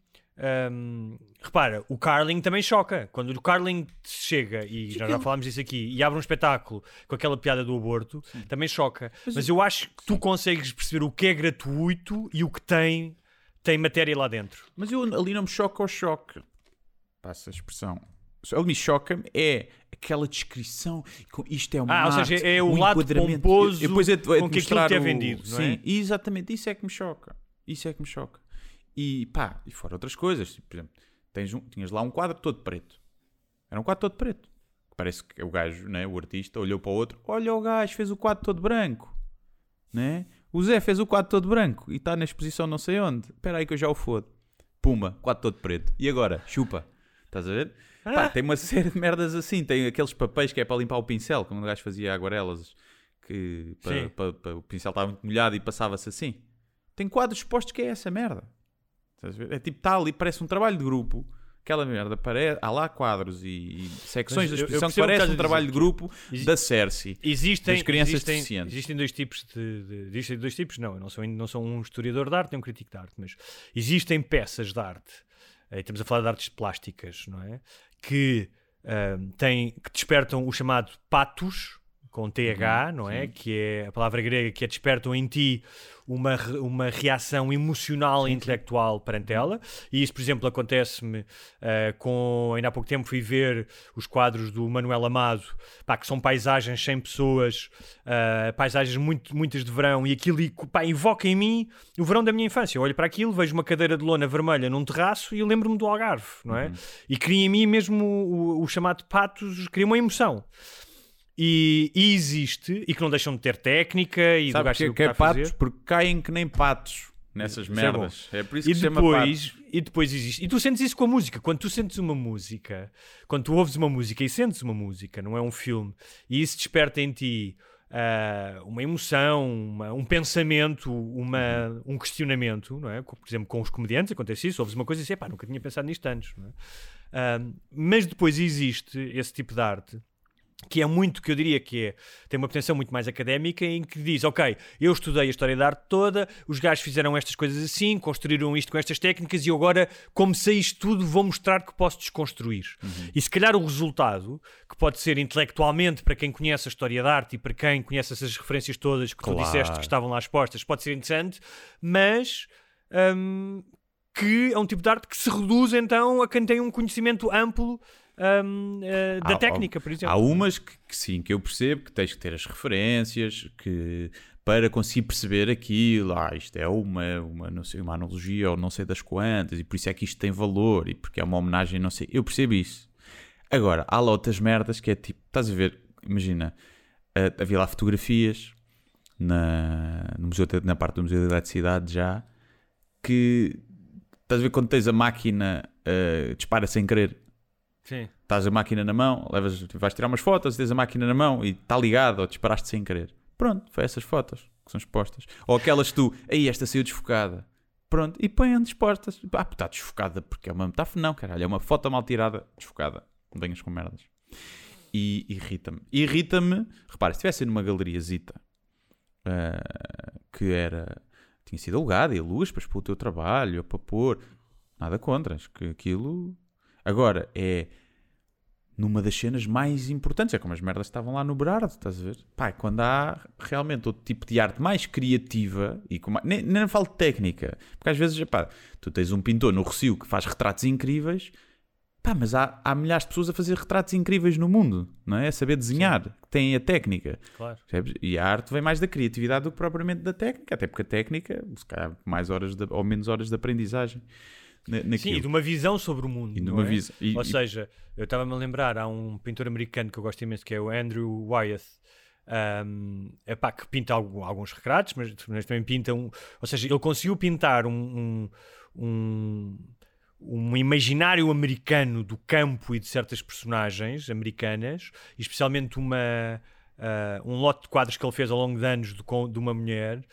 Hum, repara, o Carling também choca. Quando o Carling chega, e já, já falámos disso aqui, e abre um espetáculo com aquela piada do aborto, também choca. Mas, eu acho que tu consegues perceber o que é gratuito e o que tem, tem matéria lá dentro. Mas eu ali não me choca o choque. Passa a expressão. O que me choca é aquela descrição. Isto é uma Ah, ou arte, seja, é o um lado pomposo E depois é, é com que aquilo te é vendido, não é? Sim, exatamente. Isso é que me choca. Isso é que me choca. E pá, e fora outras coisas. Tipo, por exemplo, tens um- tinhas lá um quadro todo preto. Era um quadro todo preto. Parece que o gajo, né, o artista, olhou para o outro. Olha o gajo, fez o quadro todo branco. Né? O Zé fez o quadro todo branco e está na exposição não sei onde. Espera aí que eu já o fodo. Pumba, quadro todo preto. E agora? Chupa. Estás a ver? Pá, tem uma série de merdas assim. Tem aqueles papéis que é para limpar o pincel, como o gajo fazia aguarelas, que para, para- para- o pincel estava muito molhado e passava-se assim. Tem quadros expostos que é essa merda. É tipo, está ali, parece um trabalho de grupo. Aquela merda, parece, há lá quadros e, e secções Mas da eu- eu exposição que parece um trabalho de grupo da Cersei. Existem, Das crianças existem, deficientes. existem dois tipos de, de- existem dois tipos, não, eu não sou, não sou um historiador de arte, nem um crítico de arte, mas existem peças de arte, eh, estamos a falar de artes plásticas, não é? Que, ahm, têm, que despertam o chamado patos, com TH, não é? Que é a palavra grega que é despertam em ti uma, uma reação emocional e intelectual perante ela. E isso, por exemplo, acontece-me eh, com. Ainda há pouco tempo fui ver os quadros do Manuel Amado, pá, que são paisagens sem pessoas, eh, paisagens muito, muitas de verão, e aquilo pá, invoca em mim o verão da minha infância. Eu olho para aquilo, vejo uma cadeira de lona vermelha num terraço e lembro-me do Algarve, não é? E cria em mim mesmo o, o chamado patos, cria uma emoção. E, e existe, e que não deixam de ter técnica e do Sabe gajo saber porque o que é patos? Porque caem que nem patos nessas é merdas. É, por isso E que se chama patos. depois, e depois existe. E tu sentes isso com a música. Quando tu sentes uma música, quando tu ouves uma música e sentes uma música, não é um filme, e isso desperta em ti ah, uma emoção, uma- um pensamento, uma, um questionamento, não é? Por exemplo, com os comediantes acontece isso, ouves uma coisa e dizes, pá, nunca tinha pensado nisto antes, é? Ah, mas depois existe esse tipo de arte que é muito, que eu diria que é, tem uma pretensão muito mais académica, em que diz, ok, eu estudei a história da arte toda, os gajos fizeram estas coisas assim, construíram isto com estas técnicas e agora, como sei isto tudo, vou mostrar que posso desconstruir. E se calhar o resultado, que pode ser intelectualmente para quem conhece a história da arte e para quem conhece essas referências todas que tu Claro. disseste que estavam lá expostas, pode ser interessante, mas... hum, que é um tipo de arte que se reduz então a quem tem um conhecimento amplo hum, eh, da Há- técnica, por exemplo. Há umas que, que sim, que eu percebo que tens que ter as referências, que para conseguir perceber aquilo, ah, isto é uma, uma, não sei, uma analogia ou não sei das quantas, e por isso é que isto tem valor, e porque é uma homenagem, não sei. Eu percebo isso. Agora, há lá outras merdas que é tipo, estás a ver, imagina, ah, havia lá fotografias na, no museu, na parte do Museu da Eletricidade já, que estás a ver quando tens a máquina, ah, dispara sem querer Sim. estás a máquina na mão, levas, vais tirar umas fotos, tens a máquina na mão e está ligado ou disparaste sem querer. Pronto, foi essas fotos que são expostas. Ou aquelas que tu, aí esta saiu desfocada. Pronto, e põem dispostas. Ah, está desfocada porque é uma metáfora. Não, caralho, é uma foto mal tirada, desfocada. Não venhas com merdas. E irrita-me. Irrita-me, repara, se estivesse numa galeria zita ah, que era, tinha sido alugada e luz para o teu trabalho, para pôr, nada contra, acho que aquilo Agora, é numa das cenas mais importantes. É como as merdas estavam lá no Berardo, estás a ver? Pá, quando há realmente outro tipo de arte mais criativa, e com mais, nem, nem falo de técnica, porque às vezes, pá, tu tens um pintor no Rocio que faz retratos incríveis, pá, mas há, há milhares de pessoas a fazer retratos incríveis no mundo, não é? A saber desenhar, que têm a técnica. Claro. E a arte vem mais da criatividade do que propriamente da técnica, até porque a técnica, se calhar, mais horas de, ou menos horas de aprendizagem na- naquilo. Sim, e de uma visão sobre o mundo. É? visão- e- Ou e- seja, eu estava-me a lembrar, há um pintor americano que eu gosto imenso, que é o Andrew Wyeth, um, epá, que pinta algu- alguns retratos, mas, mas também pinta um. Ou seja, ele conseguiu pintar um, um, um, um imaginário americano do campo e de certas personagens americanas, especialmente uma. ah, um lote de quadros que ele fez ao longo de anos de, de uma mulher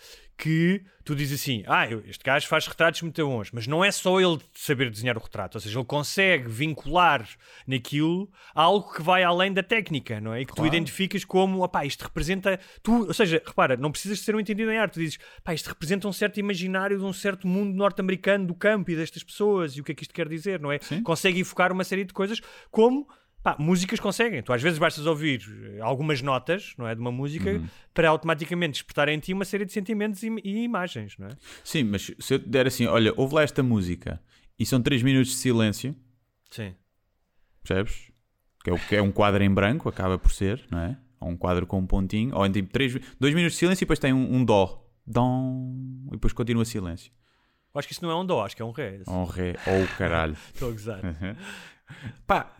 que tu dizes assim: ah, este gajo faz retratos muito bons, mas não é só ele saber desenhar o retrato, ou seja, ele consegue vincular naquilo algo que vai além da técnica, não é? E que tu identificas como, opá, isto representa. Tu, ou seja, repara, não precisas ser um entendido em arte, tu dizes, pá, isto representa um certo imaginário de um certo mundo norte-americano do campo e destas pessoas e o que é que isto quer dizer, não é? Consegue evocar uma série de coisas como. Pá, músicas conseguem. Tu às vezes bastas ouvir eh, algumas notas, não é, de uma música para automaticamente despertar em ti uma série de sentimentos e, e imagens, não é? Sim, mas se eu te der assim, olha, ouve lá esta música e são 3 minutos de silêncio, Sim. percebes? Que é, o, que é um quadro em branco, acaba por ser, não é? Ou um quadro com um pontinho, ou em tipo 3, 2 minutos de silêncio e depois tem um, um dó. Dom, e depois continua silêncio. Eu acho que isso não é um dó, acho que é um ré. Ou um ré, ou o caralho. Estou a gozar. Pá,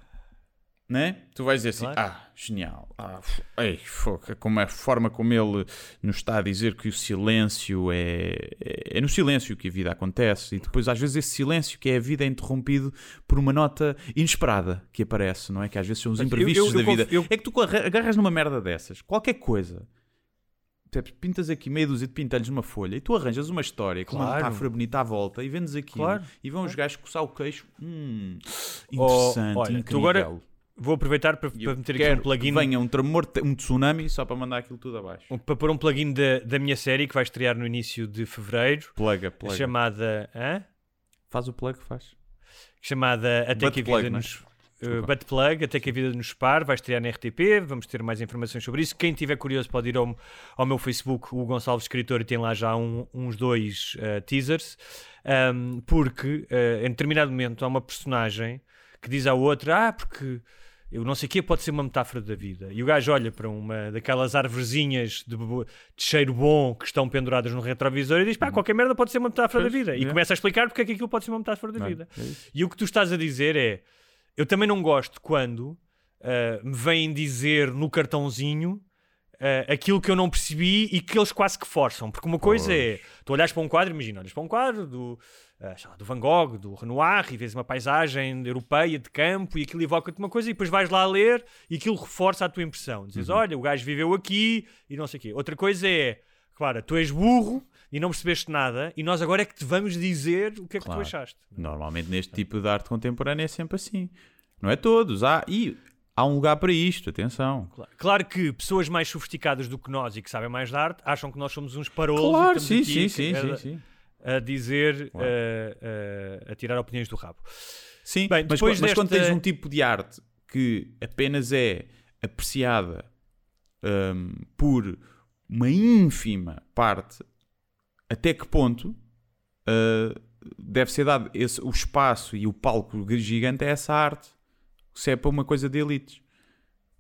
né? Tu vais dizer assim, Claro. ah, genial. Ah, ei, foca, como é a forma como ele nos está a dizer que o silêncio é, é, é no silêncio que a vida acontece. E depois, às vezes, esse silêncio que é a vida é interrompido por uma nota inesperada que aparece, não é? Que às vezes são os Mas eu- imprevistos eu- eu da vida. É que tu arra- agarras numa merda dessas, qualquer coisa. Pintas aqui meia dúzia de pintelhos numa folha e tu arranjas uma história com uma Claro. metáfora bonita à volta e vendes aquilo Claro, e vão os gajos coçar o queixo. Hum, Oh, interessante, olha, tu incrível. agora Vou aproveitar para, para meter aqui um plugin. venha um tremor, um tsunami só para mandar aquilo tudo abaixo. um- Para pôr um plugin da, da minha série que vai estrear no início de fevereiro, Plaga, plaga. chamada. Hã? Faz o plug, faz. chamada Até Butt que a plug, vida é? nos. Uh, Butt Plug, até que a vida nos par, vai estrear na RTP. Vamos ter mais informações sobre isso. Quem tiver curioso pode ir ao, ao meu Facebook, o Gonçalves Escritor, e tem lá já um- uns dois uh, teasers. Um, porque uh, em determinado momento há uma personagem que diz à outra: Ah, porque eu não sei o que pode ser uma metáfora da vida. E o gajo olha para uma daquelas árvorezinhas de, de cheiro bom que estão penduradas no retrovisor e diz: Pá, qualquer merda pode ser uma metáfora Pois, da vida. E é. começa a explicar porque é que aquilo pode ser uma metáfora da Não vida. É. E o que tu estás a dizer é: eu também não gosto quando ah, me vêm dizer no cartãozinho ah, aquilo que eu não percebi e que eles quase que forçam. Porque uma coisa é: tu olhas para um quadro, imagina, olhas para um quadro do, sei lá, do Van Gogh, do Renoir, e vês uma paisagem europeia de campo e aquilo evoca-te uma coisa, e depois vais lá ler e aquilo reforça a tua impressão. Dizes: olha, o gajo viveu aqui e não sei o quê. Outra coisa é. Claro, tu és burro e não percebeste nada, e nós agora é que te vamos dizer o que é que Claro. tu achaste. Normalmente neste tipo de arte contemporânea é sempre assim. Não é todos. Há, e há um lugar para isto, atenção. Claro. Claro que pessoas mais sofisticadas do que nós e que sabem mais de arte acham que nós somos uns parolos Claro, sim, sim, sim, a, sim, a dizer, Claro. eh, a tirar opiniões do rabo. Sim, Bem, mas, mas quando tens um tipo de arte que apenas é apreciada hum, por uma ínfima parte, até que ponto uh, deve ser dado esse, o espaço e o palco gigante a essa arte? Se é para uma coisa de elites.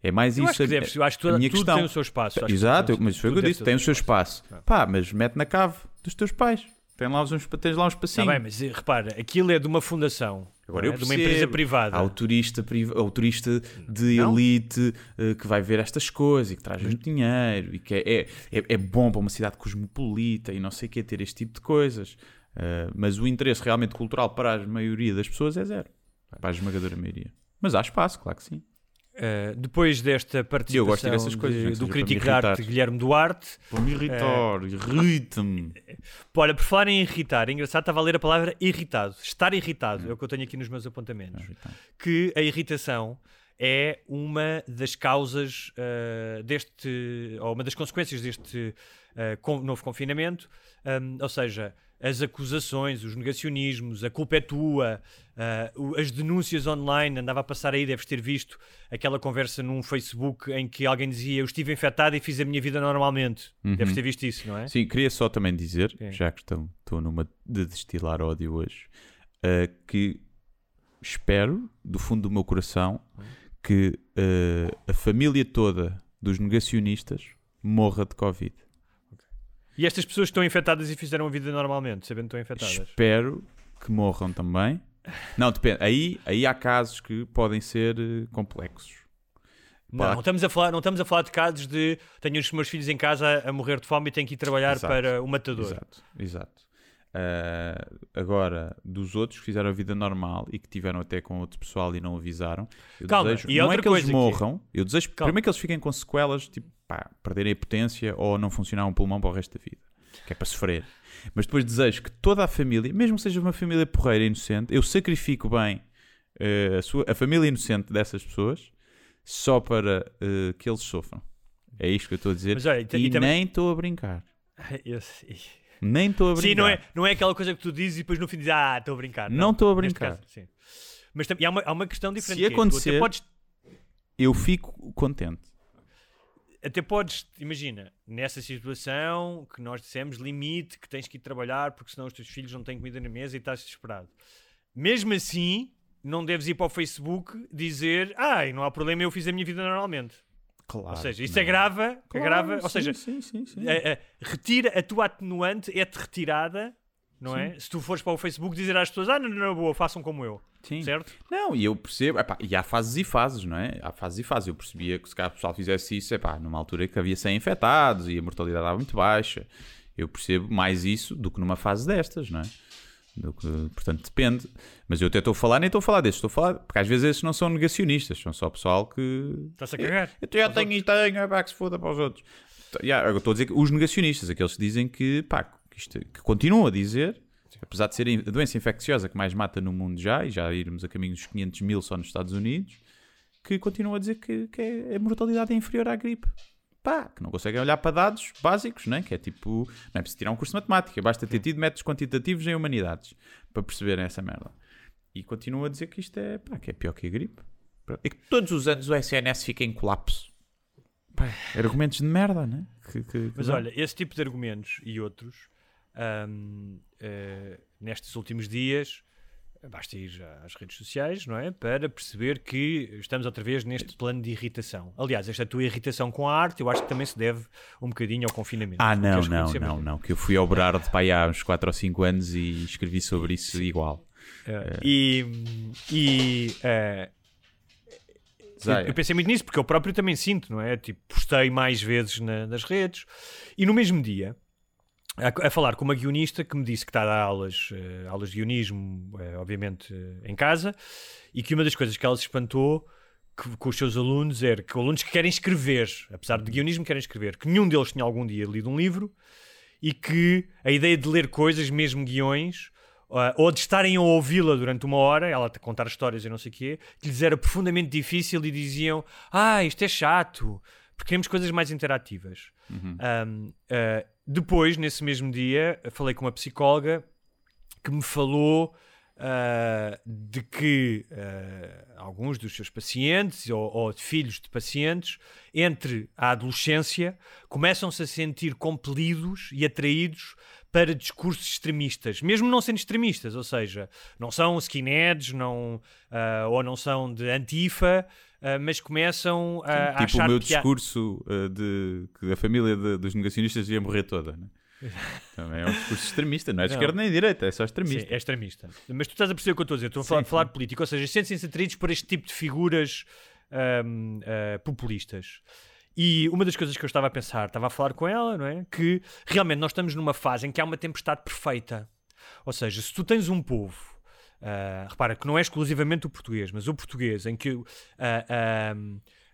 É mais Eu isso. acho que, deves, eu acho que a tudo, minha tudo questão. tem o seu espaço. Exato, mas foi o que eu disse, deve tem o seu espaço. Pá, mas mete na cave dos teus pais. Tem lá, uns, tens lá um espacinho. Está bem, mas eh, repara, aquilo é de uma fundação, Agora não eu é? de uma percebo. empresa privada. Há o turista, o turista de Não? elite eh, que vai ver estas coisas e que traz muito dinheiro e que é, é, é- é bom para uma cidade cosmopolita e não sei o que ter este tipo de coisas. Eh, mas o interesse realmente cultural para a maioria das pessoas é zero. Para a esmagadora maioria. Mas há espaço, claro que sim. Eh, depois desta participação dessas coisas, de- que do crítico de arte. Guilherme Duarte, Para me irritar, irrita-me. Olha, por falar em irritar, é engraçado, estava a ler a palavra irritado. Estar irritado é o que eu tenho aqui nos meus apontamentos. Que a irritação é uma das causas uh, deste, ou uma das consequências deste uh, novo confinamento. Um, ou seja, as acusações, os negacionismos, a culpa é tua, uh, as denúncias online. Andava a passar aí, deves ter visto aquela conversa num Facebook em que alguém dizia: Eu estive infectado e fiz a minha vida normalmente. Deves ter visto isso, não é? Sim, queria só também dizer, Sim. já que estou, estou numa de destilar ódio hoje, eh, que espero, do fundo do meu coração, que eh, a família toda dos negacionistas morra de Covid. E estas pessoas estão infectadas e fizeram a vida normalmente, sabendo que estão infectadas. Espero que morram também. Não, depende. Aí, aí há casos que podem ser eh, complexos. Não, Pá. não estamos, a falar, não estamos a falar de casos de tenho os meus filhos em casa a, a morrer de fome e tenho que ir trabalhar Exato. para o matador. Exato, exato. Ah, agora, dos outros que fizeram a vida normal e que tiveram até com outro pessoal e não avisaram, eu Calma, desejo, e não é que eles morram, eu desejo Calma. primeiro que eles fiquem com sequelas, tipo, pá, perderem a potência ou não funcionar um pulmão para o resto da vida. que é para sofrer. Mas depois desejo que toda a família, mesmo que seja uma família porreira inocente, eu sacrifico bem eh, a, sua, a família inocente dessas pessoas só para eh, que eles sofram. É isto que eu estou a dizer. Mas olha, e e e também- nem estou a brincar. Eu sei. Nem estou a brincar. Sim, não é, não é aquela coisa que tu dizes e depois no fim dizes, ah, estou a brincar. Não estou a brincar. caso, sim. Mas tam- e há uma, há uma questão diferente. Se que é, acontecer- podes, Eu fico contente. até podes, imagina, nessa situação que nós dissemos, limite, que tens que ir trabalhar porque senão os teus filhos não têm comida na mesa e estás desesperado. Mesmo assim, não deves ir para o Facebook dizer, ah, não há problema, eu fiz a minha vida normalmente. Claro. ou seja, isso não. agrava, Claro, agrava ou sim, seja, sim, sim, a- a- retira a tua atenuante, é-te retirada, não é? Se tu fores para o Facebook dizer às pessoas, ah, não, não, não, boa, façam como eu, Sim. certo? Não, e eu percebo, epá, e há fases e fases, não é? Há fases e fases. Eu percebia que se o pessoal fizesse isso, epá, numa altura que havia 100 infectados e a mortalidade estava muito baixa. Eu percebo mais isso do que numa fase destas, não é? Que, portanto, depende. Mas eu até estou a falar, nem estou a falar destes, estou a falar, porque às vezes esses não são negacionistas, são só pessoal que. Está-se a cagar. Eu já tenho e tenho, é pá, que se foda para os outros. Yeah, eu estou a dizer que os negacionistas, aqueles que dizem que, pá, que, isto- que continuam a dizer, apesar de ser a doença infecciosa que mais mata no mundo já, e já irmos a caminho dos 500 mil só nos Estados Unidos, que continuam a dizer que, que é- a mortalidade é inferior à gripe. Pá, que não conseguem olhar para dados básicos, né? que é tipo, não é preciso tirar um curso de matemática, basta ter tido métodos quantitativos em humanidades para perceberem essa merda. E continuam a dizer que isto é, pá, que é pior que a gripe. E que todos os anos o SNS fica em colapso. Pá, argumentos de merda, né? Que, que- que Mas dá. olha, esse tipo de argumentos e outros, ahm, eh, nestes últimos dias, basta ir às redes sociais, não é? Para perceber que estamos outra vez neste plano de irritação. Aliás, esta tua irritação com a arte, eu acho que também se deve um bocadinho ao confinamento. Ah, não, não, reconhecer não, não. Que eu fui ao Berardo aí há uns 4 ou 5 anos e escrevi sobre isso igual. Eh, E, e eu, Zaya. eu pensei muito nisso porque eu próprio também sinto, não é? Tipo, postei mais vezes na- nas redes e no mesmo dia a, a falar com uma guionista que me disse que está a dar aulas, eh, aulas de guionismo, eh, obviamente eh, em casa, e que uma das coisas que ela se espantou que- com os seus alunos era que alunos que querem escrever, apesar de guionismo, querem escrever, que nenhum deles tinha algum dia lido um livro e que a ideia de ler coisas, mesmo guiões, ou de estarem a ouvi-la durante uma hora, ela a contar histórias e não sei o quê, que lhes era profundamente difícil e diziam: Ah, isto é chato, porque queremos coisas mais interativas. Ahm, ah, depois, nesse mesmo dia, falei com uma psicóloga que me falou ah, de que ah, alguns dos seus pacientes ou, ou de filhos de pacientes, entre a adolescência, começam-se a sentir compelidos e atraídos para discursos extremistas, mesmo não sendo extremistas, ou seja, não são skinheads, não, ah, ou não são de antifa, mas começam a, a tipo achar o meu discurso uh, de que a família de- dos negacionistas ia morrer toda. Né? Também é um discurso extremista, não é de Não. esquerda nem de direita, é só extremista. Sim, é extremista. Mas tu estás a perceber o que eu estou a dizer. Estou a falar, falar política, ou seja, sentem-se atraídos por este tipo de figuras ahm, ah, populistas. E uma das coisas que eu estava a pensar, estava a falar com ela, não é? Que realmente nós estamos numa fase em que há uma tempestade perfeita. Ou seja, se tu tens um povo, ah, repara que não é exclusivamente o português, mas o português em que ah,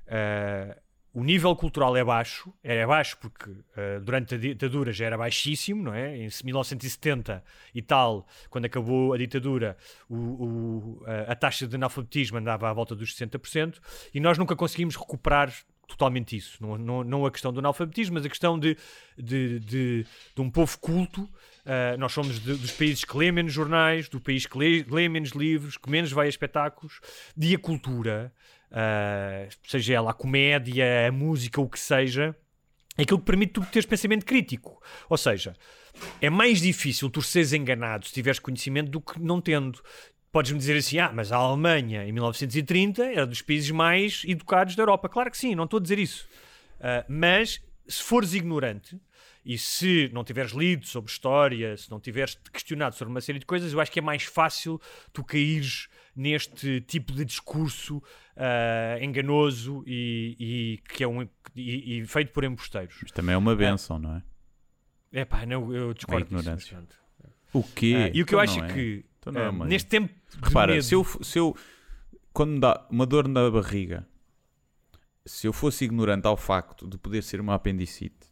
ah, o nível cultural é baixo, é baixo porque durante a ditadura já era baixíssimo, não é? Em 1970 e tal, quando acabou a ditadura, o- o- a, a taxa de analfabetismo andava à volta dos 60% e nós nunca conseguimos recuperar totalmente isso. Não, não, não a questão do analfabetismo, mas a questão de, de, de, de um povo culto. Ah, nós somos de- dos países que lê menos jornais, do país que lê, lê menos livros, que menos vai a espetáculos, e a cultura, ah, seja ela a comédia, a música, o que seja, é aquilo que permite tu teres pensamento crítico. Ou seja, é mais difícil tu seres enganado se tiveres conhecimento do que não tendo. Podes-me dizer assim, ah, mas a Alemanha em 1930 era dos países mais educados da Europa. Claro que sim, não estou a dizer isso. Ah, mas se fores ignorante e se não tiveres lido sobre história, se não tiveres questionado sobre uma série de coisas, eu acho que é mais fácil tu caíres neste tipo de discurso ah, enganoso e, e que é um, e, e feito por embusteiros. Mas também é uma benção, não é? É pá, não, eu discordo disso, ignorância. mas pronto. O quê? Ah, e o que eu Então acho é é. que Então é ah, neste tempo Repara, medo- se eu, se eu. Quando me dá uma dor na barriga, se eu fosse ignorante ao facto de poder ser uma apendicite,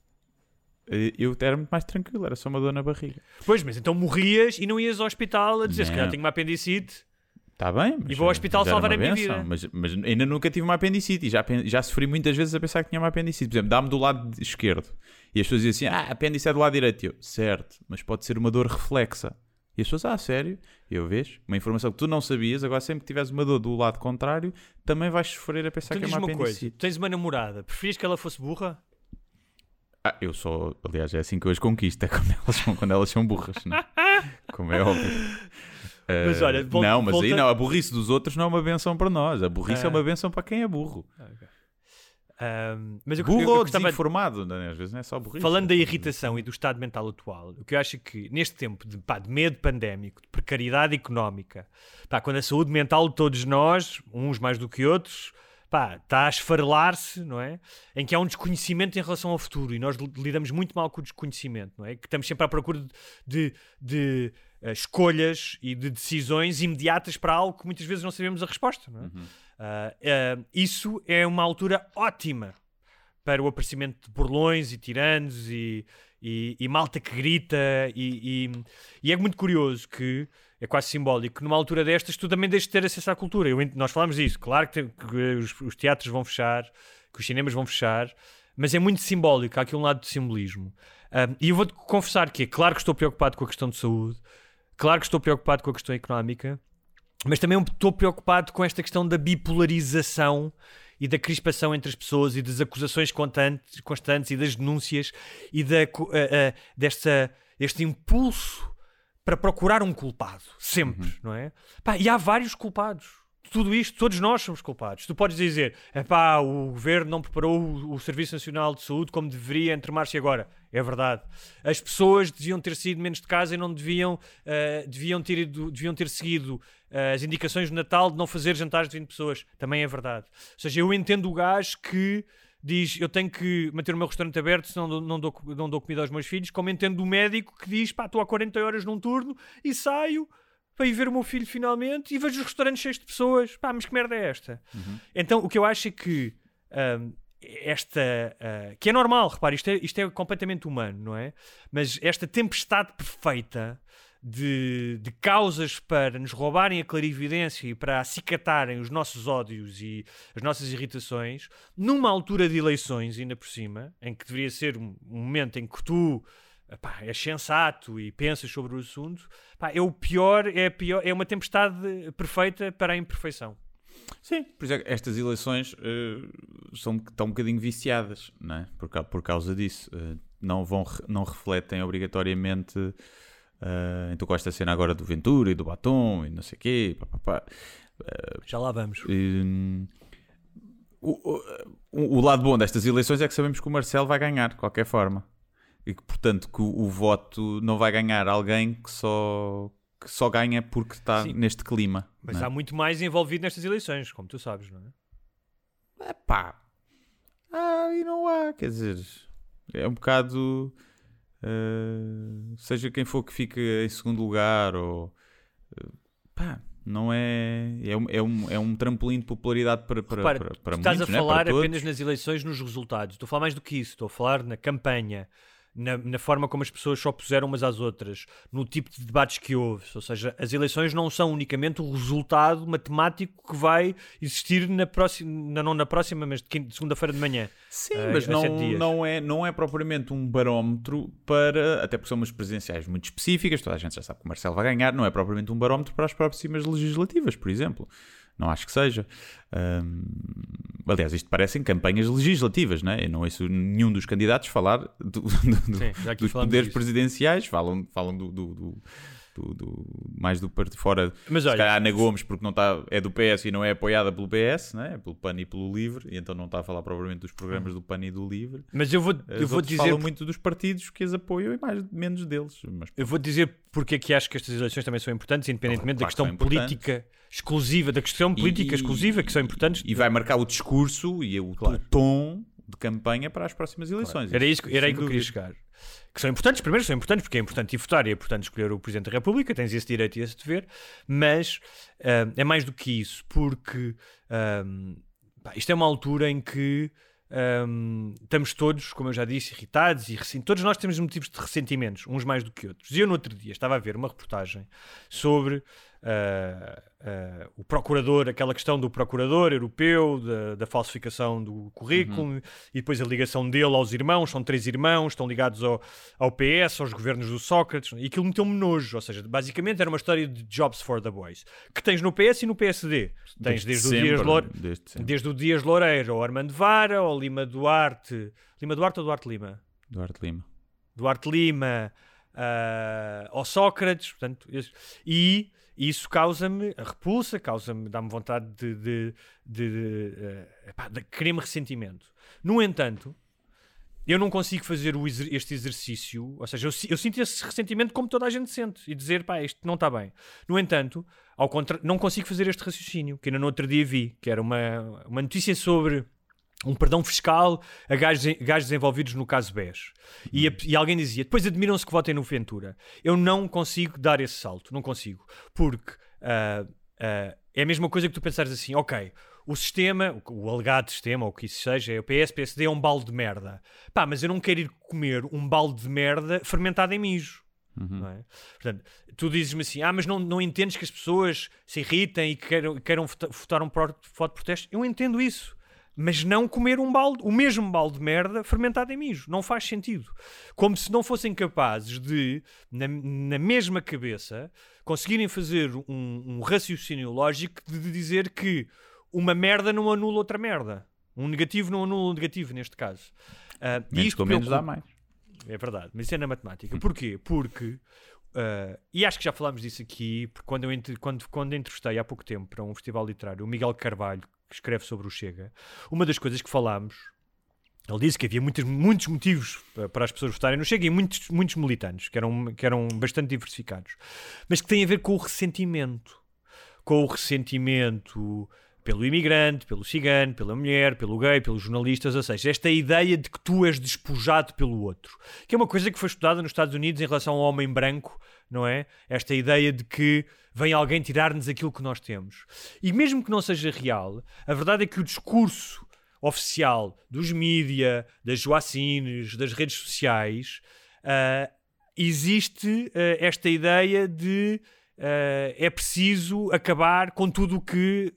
Eu era muito mais tranquilo, era só uma dor na barriga. Pois, mas então morrias e não ias ao hospital a dizer se calhar tenho uma apendicite. Está bem. mas, E vou ao hospital salvar a minha vida. Mas, mas ainda nunca tive uma apendicite. E já, já sofri muitas vezes a pensar que tinha uma apendicite. Por exemplo, dá-me do lado esquerdo. E as pessoas diziam assim: Ah, apêndice é do lado direito. Eu, certo, mas pode ser uma dor reflexa. E as pessoas, ah, sério? Eu, vês? Uma informação que tu não sabias. Agora, sempre que tiveres uma dor do lado contrário, também vais sofrer a pensar Então que é uma uma coisa: apendicite. tu tens uma namorada, preferias que ela fosse burra? Ah, eu só, aliás, é assim que eu as conquisto, é quando elas são, quando elas são burras, não é? Como é óbvio. Mas Ah, olha, volta- não, mas aí volta- não, a burrice dos outros não é uma benção para nós, a burrice Ah. é uma benção para quem é burro. Ahm, mas eu, burro eu, eu ou gostava, desinformado, não é? às vezes não é só burrice. falando da irritação e do estado mental atual, o que eu acho é que neste tempo de, pá, de medo pandémico, de precariedade económica, pá, quando a saúde mental de todos nós, uns mais do que outros, pá, está a esfarelar-se, não é? Em que há um desconhecimento em relação ao futuro e nós li- lidamos muito mal com o desconhecimento, não é? Que estamos sempre à procura de, de, de, eh, escolhas e de decisões imediatas para algo que muitas vezes não sabemos a resposta, não é? Ah, ah, isso é uma altura ótima para o aparecimento de burlões e tiranos e, e, e malta que grita e, e- e é muito curioso que é quase simbólico que numa altura destas tu também deixes de ter acesso à cultura. Eu nós falamos disso, claro que, tem- que os, os teatros vão fechar, que os cinemas vão fechar, mas é muito simbólico, há aqui um lado de simbolismo. Ah, e eu vou-te confessar que é claro que estou preocupado com a questão de saúde, claro que estou preocupado com a questão económica, mas também estou preocupado com esta questão da bipolarização e da crispação entre as pessoas e das acusações constantes, constantes e das denúncias e da, a- a- desta, este impulso para procurar um culpado, sempre, não é? Pá, e há vários culpados. De Tudo isto, todos nós somos culpados. Tu podes dizer, pá, o governo não preparou o, o Serviço Nacional de Saúde como deveria entre março e agora. É verdade. As pessoas deviam ter saído menos de casa e não deviam, ah, deviam, ter, ido- deviam ter seguido ah, as indicações do Natal de não fazer jantares de 20 pessoas. Também é verdade. Ou seja, eu entendo o gajo que diz eu tenho que manter o meu restaurante aberto senão não dou, não dou, não dou comida aos meus filhos, como entendo o médico que diz pá, estou há 40 horas num turno e saio para ir ver o meu filho finalmente e vejo os restaurantes cheios de pessoas. Pá, mas que merda é esta? Então o que eu acho é que ahm, esta ah, que é normal, repare, isto é, isto é completamente humano, não é? Mas esta tempestade perfeita de, de causas para nos roubarem a clarividência e para acicatarem os nossos ódios e as nossas irritações, numa altura de eleições, ainda por cima, em que deveria ser um, momento em que tu epá, és sensato e pensas sobre o assunto, pá, é o pior, é, pior, é uma tempestade perfeita para a imperfeição. Sim, por isso é estas eleições eh, são, estão um bocadinho viciadas, não é? Por, por causa disso. Eh, não, vão, não refletem obrigatoriamente. Eh, então, com esta cena agora do Ventura e do Batom e não sei o quê. pá, pá, pá. Já lá vamos. Hum, o, o- o lado bom destas eleições é que sabemos que o Marcelo vai ganhar, de qualquer forma. E que, portanto, que o, o voto não vai ganhar alguém que só, que só ganha porque está Sim. neste clima. Mas é? há muito mais envolvido nestas eleições, como tu sabes, não é? Pá. Ah, e não há, quer dizer, é um bocado. Eh, seja quem for que fique em segundo lugar, ou. eh, pá, não é. É um, é um, é um trampolim de popularidade para, para, Repara, para, tu para estás muitos, a né? falar todos. apenas nas eleições, nos resultados. Estou a falar mais do que isso. Estou a falar na campanha, na, na forma como as pessoas se opuseram umas às outras, no tipo de debates que houve. Ou seja, as eleições não são unicamente o resultado matemático que vai existir na próxima, na- não na próxima, mas de de segunda-feira de manhã. Sim, eh, mas não, não, é, não é propriamente um barómetro para. Até porque são umas presidenciais muito específicas, toda a gente já sabe que o Marcelo vai ganhar, não é propriamente um barómetro para as próximas legislativas, por exemplo. Não acho que seja. Ahm, aliás, isto parecem campanhas legislativas, não é? Eu não ouço nenhum dos candidatos falar do- do- Sim, dos poderes disso. presidenciais, falam, falam do, do- do- do- mais do partido fora. Mas se olha- calhar Ana Gomes, porque não está, é do PS e não é apoiada pelo PS, né? pelo PAN e pelo LIVRE, e então não está a falar provavelmente dos programas do PAN e do LIVRE. Mas eu vou, eu vou dizer. falam muito dos partidos que as apoiam e mais, menos deles. Mas Eu vou dizer porque é que acho que estas eleições também são importantes, independentemente da Claro que questão são importantes. Exclusiva, da questão política E- exclusiva, que são importantes. E vai marcar o discurso e o, o tom de campanha para as próximas eleições. Era, isso, era aí que eu queria chegar. Que são importantes, primeiro são importantes porque é importante ir votar e é importante escolher o Presidente da República, tens esse direito e esse dever, mas ah, é mais do que isso, porque ah, pá, isto é uma altura em que hum, estamos todos, como eu já disse, irritados e ressentidos. Todos nós temos motivos de ressentimentos, uns mais do que outros. E eu, no outro dia, estava a ver uma reportagem sobre uh, uh, o procurador, aquela questão do procurador europeu, da, da falsificação do currículo uhum. e depois a ligação dele aos irmãos. São três irmãos, estão ligados ao, ao PS, aos governos do Sócrates, e aquilo meteu-me nojo. Ou seja, basicamente era uma história de Jobs for the Boys que tens no PS e no PSD. Tens desde, desde, sempre, o, Dias Loure... desde, desde, o Dias Loureiro ao Armando Vara, ao Lima Duarte. Lima Duarte ou Duarte Lima? Duarte Lima. Duarte Lima, uh, ao Sócrates, portanto, e e isso causa-me a repulsa, causa-me, dá-me vontade de, de, de, de, querer-me ressentimento. No entanto, eu não consigo fazer o, este exercício, ou seja, eu, eu, sinto esse ressentimento como toda a gente sente e dizer, pá, isto não está bem. No entanto, ao contra, não consigo fazer este raciocínio, que ainda no outro dia vi, que era uma, uma notícia sobre um perdão fiscal a gajos, gajos envolvidos no caso BES. E, e, alguém dizia, depois admiram-se que votem no Ventura. Eu não consigo dar esse salto, não consigo. Porque uh, uh, é a mesma coisa que tu pensares assim, ok, o sistema, o, alegado sistema, ou o que isso seja, é o PS, PSD é um balde de merda. Pá, mas eu não quero ir comer um balde de merda fermentado em mijo. Uhum. É? Portanto, tu dizes-me assim: ah, mas não, não entendes que as pessoas se irritem e que queiram, queiram votar, votar um voto de protesto? Eu entendo isso mas não comer um balde, o mesmo balde de merda fermentado em mijo. Não faz sentido. Como se não fossem capazes de, na, na mesma cabeça, conseguirem fazer um, um raciocínio lógico de dizer que uma merda não anula outra merda. Um negativo não anula um negativo, neste caso. Uh, menos com menos dá mais. É verdade, mas isso é na matemática. Porquê? Porque Uh, e acho que já falámos disso aqui, porque quando, eu entre, quando, quando entrevistei há pouco tempo para um festival literário o Miguel Carvalho, que escreve sobre o Chega, uma das coisas que falámos, ele disse que havia muitos, muitos motivos para as pessoas votarem no Chega e muitos, muitos militantes, que eram, que eram bastante diversificados, mas que tem a ver com o ressentimento. Com o ressentimento pelo imigrante, pelo cigano, pela mulher, pelo gay, pelos jornalistas, ou seja, esta ideia de que tu és despojado pelo outro, que é uma coisa que foi estudada nos Estados Unidos em relação ao homem branco, não é? Esta ideia de que vem alguém tirar-nos aquilo que nós temos. E mesmo que não seja real, a verdade é que o discurso oficial dos mídia, das joacines, das redes sociais, uh, existe uh, esta ideia de uh, é preciso acabar com tudo o que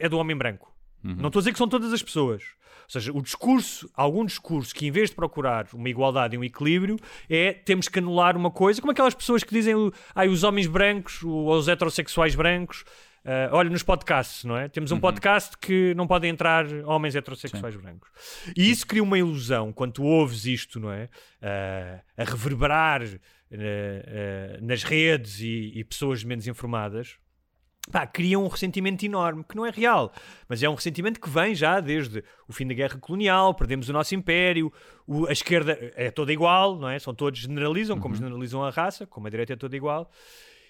é do homem branco. Uhum. Não estou a dizer que são todas as pessoas. Ou seja, o discurso, algum discurso que em vez de procurar uma igualdade e um equilíbrio, é temos que anular uma coisa, como aquelas pessoas que dizem ah, os homens brancos, os heterossexuais brancos. Uh, olha, nos podcasts, não é? Temos um uhum. podcast que não podem entrar homens heterossexuais Sim. brancos. E isso cria uma ilusão quando ouves isto, não é? Uh, a reverberar uh, nas redes e, e pessoas menos informadas pá, cria um ressentimento enorme, que não é real, mas é um ressentimento que vem já desde o fim da guerra colonial, perdemos o nosso império, o, a esquerda é toda igual, não é? São todos generalizam, como uhum. generalizam a raça, como a direita é toda igual.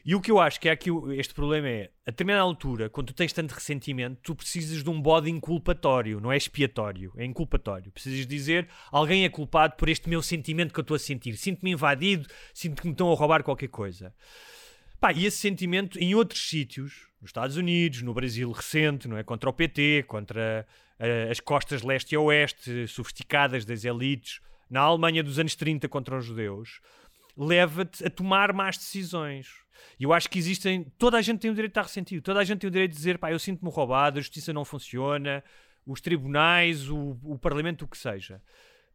E o que eu acho que é aqui este problema é, a determinada altura, quando tu tens tanto ressentimento, tu precisas de um bode inculpatório, não é expiatório, é inculpatório. Precisas dizer, alguém é culpado por este meu sentimento que eu estou a sentir. Sinto-me invadido, sinto que me estão a roubar qualquer coisa. Pá, e esse sentimento em outros sítios, nos Estados Unidos, no Brasil recente, não é? Contra o PT, contra uh, as costas leste e oeste sofisticadas das elites, na Alemanha dos anos 30 contra os judeus, leva-te a tomar más decisões. E eu acho que existem. Toda a gente tem o direito de estar ressentido, toda a gente tem o direito de dizer, pá, eu sinto-me roubado, a justiça não funciona, os tribunais, o, o parlamento, o que seja.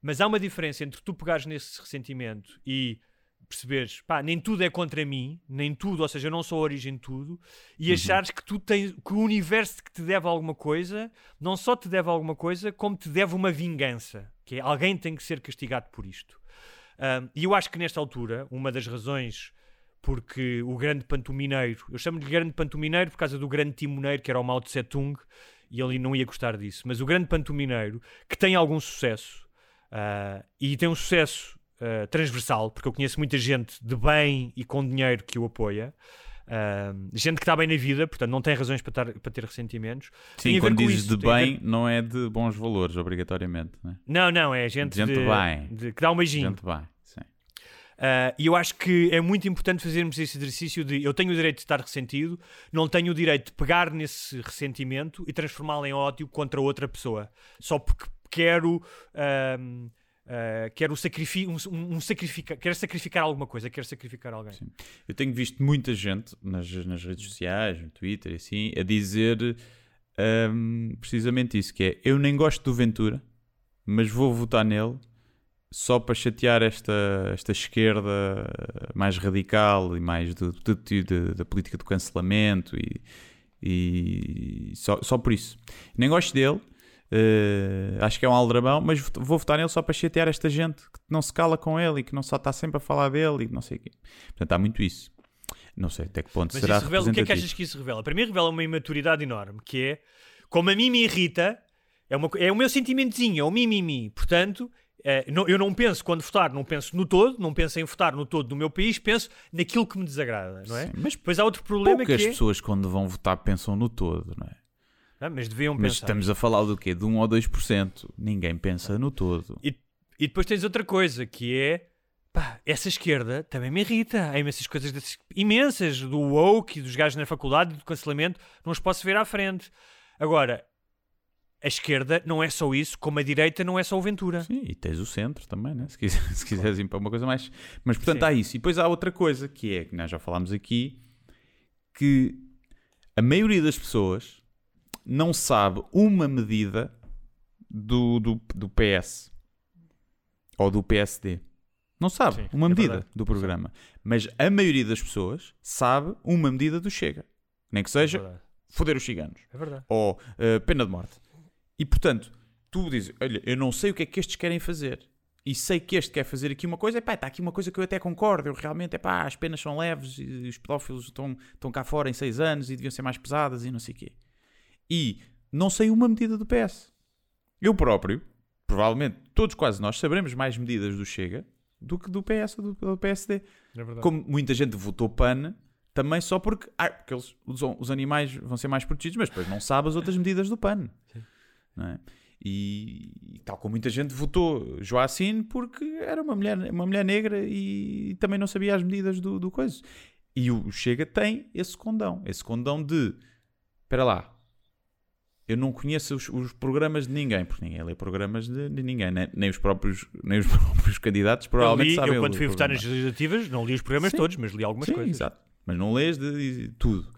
Mas há uma diferença entre tu pegares nesse ressentimento e perceberes, pá, nem tudo é contra mim, nem tudo, ou seja, eu não sou a origem de tudo, e uhum. achares que tu tens, que o universo que te deve alguma coisa, não só te deve alguma coisa, como te deve uma vingança, que é alguém tem que ser castigado por isto. Um, e eu acho que nesta altura, uma das razões porque o grande pantomineiro, eu chamo-lhe grande pantomineiro por causa do grande timoneiro que era o Mao Tse Tung, e ele não ia gostar disso, mas o grande pantomineiro que tem algum sucesso, uh, e tem um sucesso uh, transversal, porque eu conheço muita gente de bem e com dinheiro que o apoia. Uh, gente que está bem na vida, portanto não tem razões para, tar, para ter ressentimentos. Sim, quando dizes de bem, não é de bons valores, obrigatoriamente. Não, é? não, não, é gente, gente de, bem. De, que dá um beijinho. Gente bem, sim. Uh, e eu acho que é muito importante fazermos esse exercício de eu tenho o direito de estar ressentido, não tenho o direito de pegar nesse ressentimento e transformá-lo em ódio contra outra pessoa, só porque quero. ahm, ah, quero sacrifi um, um sacrificar, quero sacrificar alguma coisa, quero sacrificar alguém. Sim. Eu tenho visto muita gente nas, nas redes sociais, no Twitter assim, a dizer hum, precisamente isso: que é eu nem gosto do Ventura, mas vou votar nele só para chatear esta, esta esquerda mais radical e mais do, do- do- da política do cancelamento e, e só, só por isso. Nem gosto dele. Eh, acho que é um aldrabão, mas vou- votar nele só para chatear esta gente que não se cala com ele e que não só está sempre a falar dele e não sei o quê. Portanto, há muito isso. Não sei até que ponto Mas será isso revela, o que é que achas que isso revela? Para mim revela uma imaturidade enorme, que é, como a mim me irrita, é, uma, é o meu sentimentozinho, é o mimimi. Portanto, eh, não- eu não penso, quando votar, não penso no todo, não penso em votar no todo do meu país, penso naquilo que me desagrada, não é? Sim, mas Depois há outro problema poucas que é... pessoas quando vão votar pensam no todo, não é? Ah, mas deviam Mas pensar. estamos a falar do quê? De 1 ou 2%. Ninguém pensa no todo. E, e depois tens outra coisa, que é... Pá, essa esquerda também me irrita. Há imensas coisas dessas- imensas do woke e dos gajos na faculdade e do cancelamento, não os posso ver à frente. Agora, a esquerda não é só isso, como a direita não é só o Ventura. Sim, e tens o centro também, né? se, quiser, se quiseres ir para uma coisa mais. Mas portanto Sim. há isso. E depois há outra coisa que é, que nós já falámos aqui, que a maioria das pessoas não sabe uma medida do, do, do PS ou do PSD. Não sabe Sim, uma é medida verdade. do programa. Mas a maioria das pessoas sabe uma medida do Chega. Nem que É seja verdade. foder os ciganos É verdade. ou eh, pena de morte. E portanto, tu dizes: Olha, eu não sei o que é que estes querem fazer. E sei que este quer fazer aqui uma coisa, epá, está aqui uma coisa que eu até concordo. Eu realmente, epá, as penas são leves e os pedófilos estão, estão cá fora em seis anos e deviam ser mais pesadas e não sei o quê. E não sei uma medida do PS. Eu próprio, provavelmente todos quase nós, saberemos mais medidas do Chega do que do PS ou do, do PSD. É. Como muita gente votou PAN também só porque, ah, porque eles, os, os animais vão ser mais protegidos, mas depois não sabe as outras medidas do PAN. É? E, e tal como muita gente votou Joacine porque era uma mulher, uma mulher negra e também não sabia as medidas do, do coisa. E o Chega tem esse condão, esse condão de espera lá, eu não conheço os, os programas de ninguém, porque ninguém lê programas de, de ninguém, nem, nem os próprios, nem os próprios candidatos Eu, provavelmente li, sabem eu quando fui votar nas legislativas, não li os programas Sim. todos, mas li algumas Sim, coisas. exato. Mas não lês de, de tudo.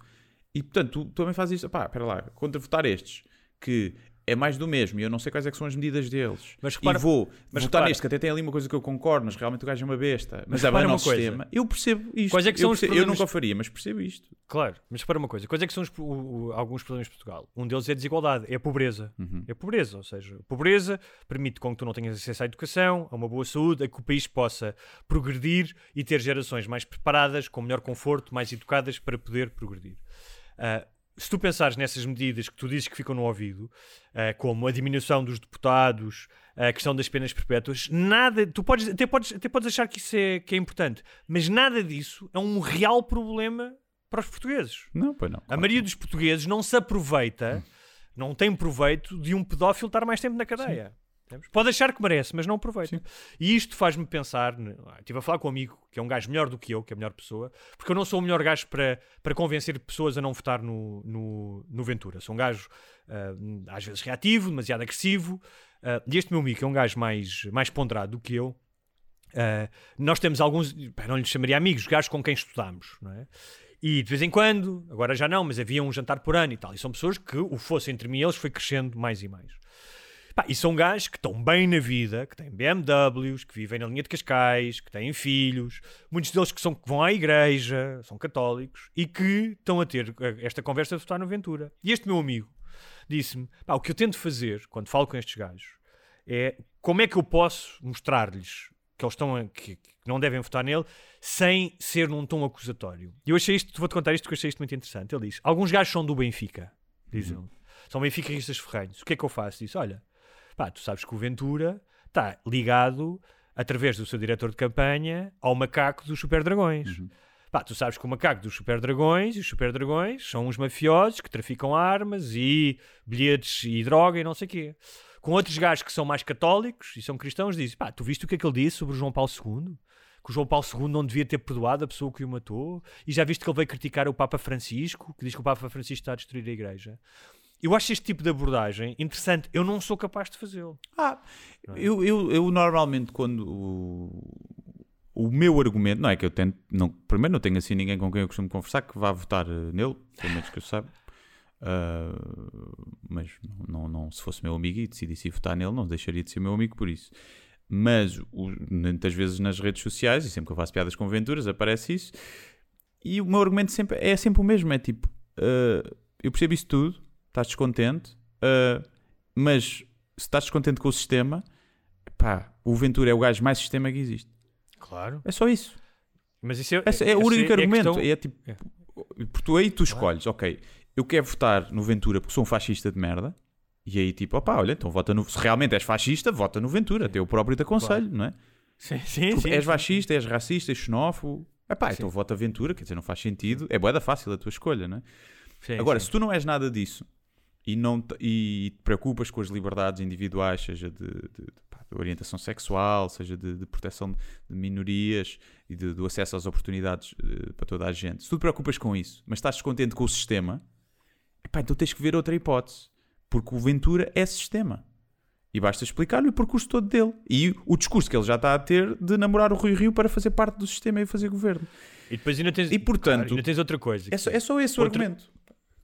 E portanto, tu também fazes isto. Pá, espera lá, contra votar estes, que é mais do mesmo e eu não sei quais é que são as medidas deles. Mas repara- e vou mas votar repara- neste, que até tem ali uma coisa que eu concordo, mas realmente o gajo é uma besta. Mas, é repara bem o uma nosso coisa. sistema. Eu percebo isto. Quais é que eu, são os percebo- eu problemas- nunca o faria, mas percebo isto. Claro, mas repara uma coisa: quais é que são os- o- o- alguns problemas de Portugal? Um deles é a desigualdade, é a pobreza. Uhum. É a pobreza, ou seja, a pobreza permite com que tu não tenhas acesso à educação, a uma boa saúde, a que o país possa progredir e ter gerações mais preparadas, com melhor conforto, mais educadas para poder progredir. Ah, se tu pensares nessas medidas que tu dizes que ficam no ouvido, ah, como a diminuição dos deputados, a questão das penas perpétuas, nada, tu podes, até, podes, até podes achar que isso é, que é importante, mas nada disso é um real problema para os portugueses. Não, pois não. A maioria dos portugueses não se aproveita, não tem proveito de um pedófilo estar mais tempo na cadeia. Percebes? Pode achar que merece, mas não aproveita. E isto faz-me pensar. ah, Estive a falar com um amigo que é um gajo melhor do que eu, que é a melhor pessoa, porque eu não sou o melhor gajo para, para convencer pessoas a não votar no, no, no Ventura. Sou um gajo ah, às vezes reativo, demasiado agressivo. ah, e este meu amigo, que é um gajo mais, mais ponderado do que eu, ah, nós temos alguns, não lhes chamaria amigos, gajos com quem estudamos, não é? E de vez em quando, agora já não, mas havia um jantar por ano e tal. E são pessoas que o fosse entre mim e eles foi crescendo mais e mais. Pá, e são gajos que estão bem na vida, que têm BMWs, que vivem na linha de Cascais, que têm filhos, muitos deles que, são, que vão à igreja, são católicos e que estão a ter eh, esta conversa de votar no Ventura. E este meu amigo disse-me: o que eu tento fazer quando falo com estes gajos é como é que eu posso mostrar-lhes que eles estão a- que, que não devem votar nele sem ser num tom acusatório. E eu achei isto, vou-te contar isto porque eu achei isto muito interessante. Ele diz: alguns gajos são do Benfica, diz ele. São benficaristas ferrenhos. O que é que eu faço? Diz: olha, pá, tu sabes que o Ventura está ligado através do seu diretor de campanha ao macaco dos Super Dragões. Pá, tu sabes que o macaco dos Super Dragões e os Super Dragões são uns mafiosos que traficam armas e bilhetes e droga e não sei o quê. Com outros gajos que são mais católicos e são cristãos, dizem: pá, tu viste o que é que ele disse sobre o João Paulo II? Que o João Paulo II não devia ter perdoado a pessoa que o matou? E já viste que ele veio criticar o Papa Francisco, que diz que o Papa Francisco está a destruir a igreja? Eu acho este tipo de abordagem interessante. Eu não sou capaz de fazê-lo. Ah, eu, eu, eu normalmente quando o, o meu argumento, não é que eu tento, não, primeiro não tenho assim ninguém com quem eu costumo conversar que vá votar eh, nele, pelo menos que eu saiba. Ah, mas não, não, se fosse meu amigo e decidisse votar nele, não deixaria de ser meu amigo por isso. Mas o, muitas vezes nas redes sociais, e sempre que eu faço piadas com aventuras, aparece isso. E o meu argumento sempre, é sempre o mesmo: é tipo, ah, eu percebo isso tudo, estás descontente, ah, mas se estás descontente com o sistema, pá, o Ventura é o gajo mais sistema que existe. Claro. É só isso. Mas isso é, Esse é o essa único é argumento. questão- É tipo, porque tu aí tu escolhes, ok, eu quero votar no Ventura porque sou um fascista de merda. E aí, tipo, opá, olha, então vota no. Se realmente és fascista, vota no Ventura. Até eu próprio te aconselho, não é? Sim, sim, sim. és fascista, és racista, és xenófobo. Epá, então vota Ventura, quer dizer, não faz sentido. É boeda fácil a tua escolha, não é? Sim, Agora, sim. se tu não és nada disso e, não te, e te preocupas com as liberdades individuais, seja de, de- de, pá, de orientação sexual, seja de, proteção de minorias e do acesso às oportunidades eh, para toda a gente, se tu te preocupas com isso, mas estás descontente com o sistema, epá, então tens que ver outra hipótese. Porque o Ventura é sistema. E basta explicar-lhe o percurso todo dele. E o discurso que ele já está a ter de namorar o Rui Rio para fazer parte do sistema e fazer governo. E depois ainda tens, E, portanto, claro, ainda tens outra coisa. É só, é só esse o Outra- argumento.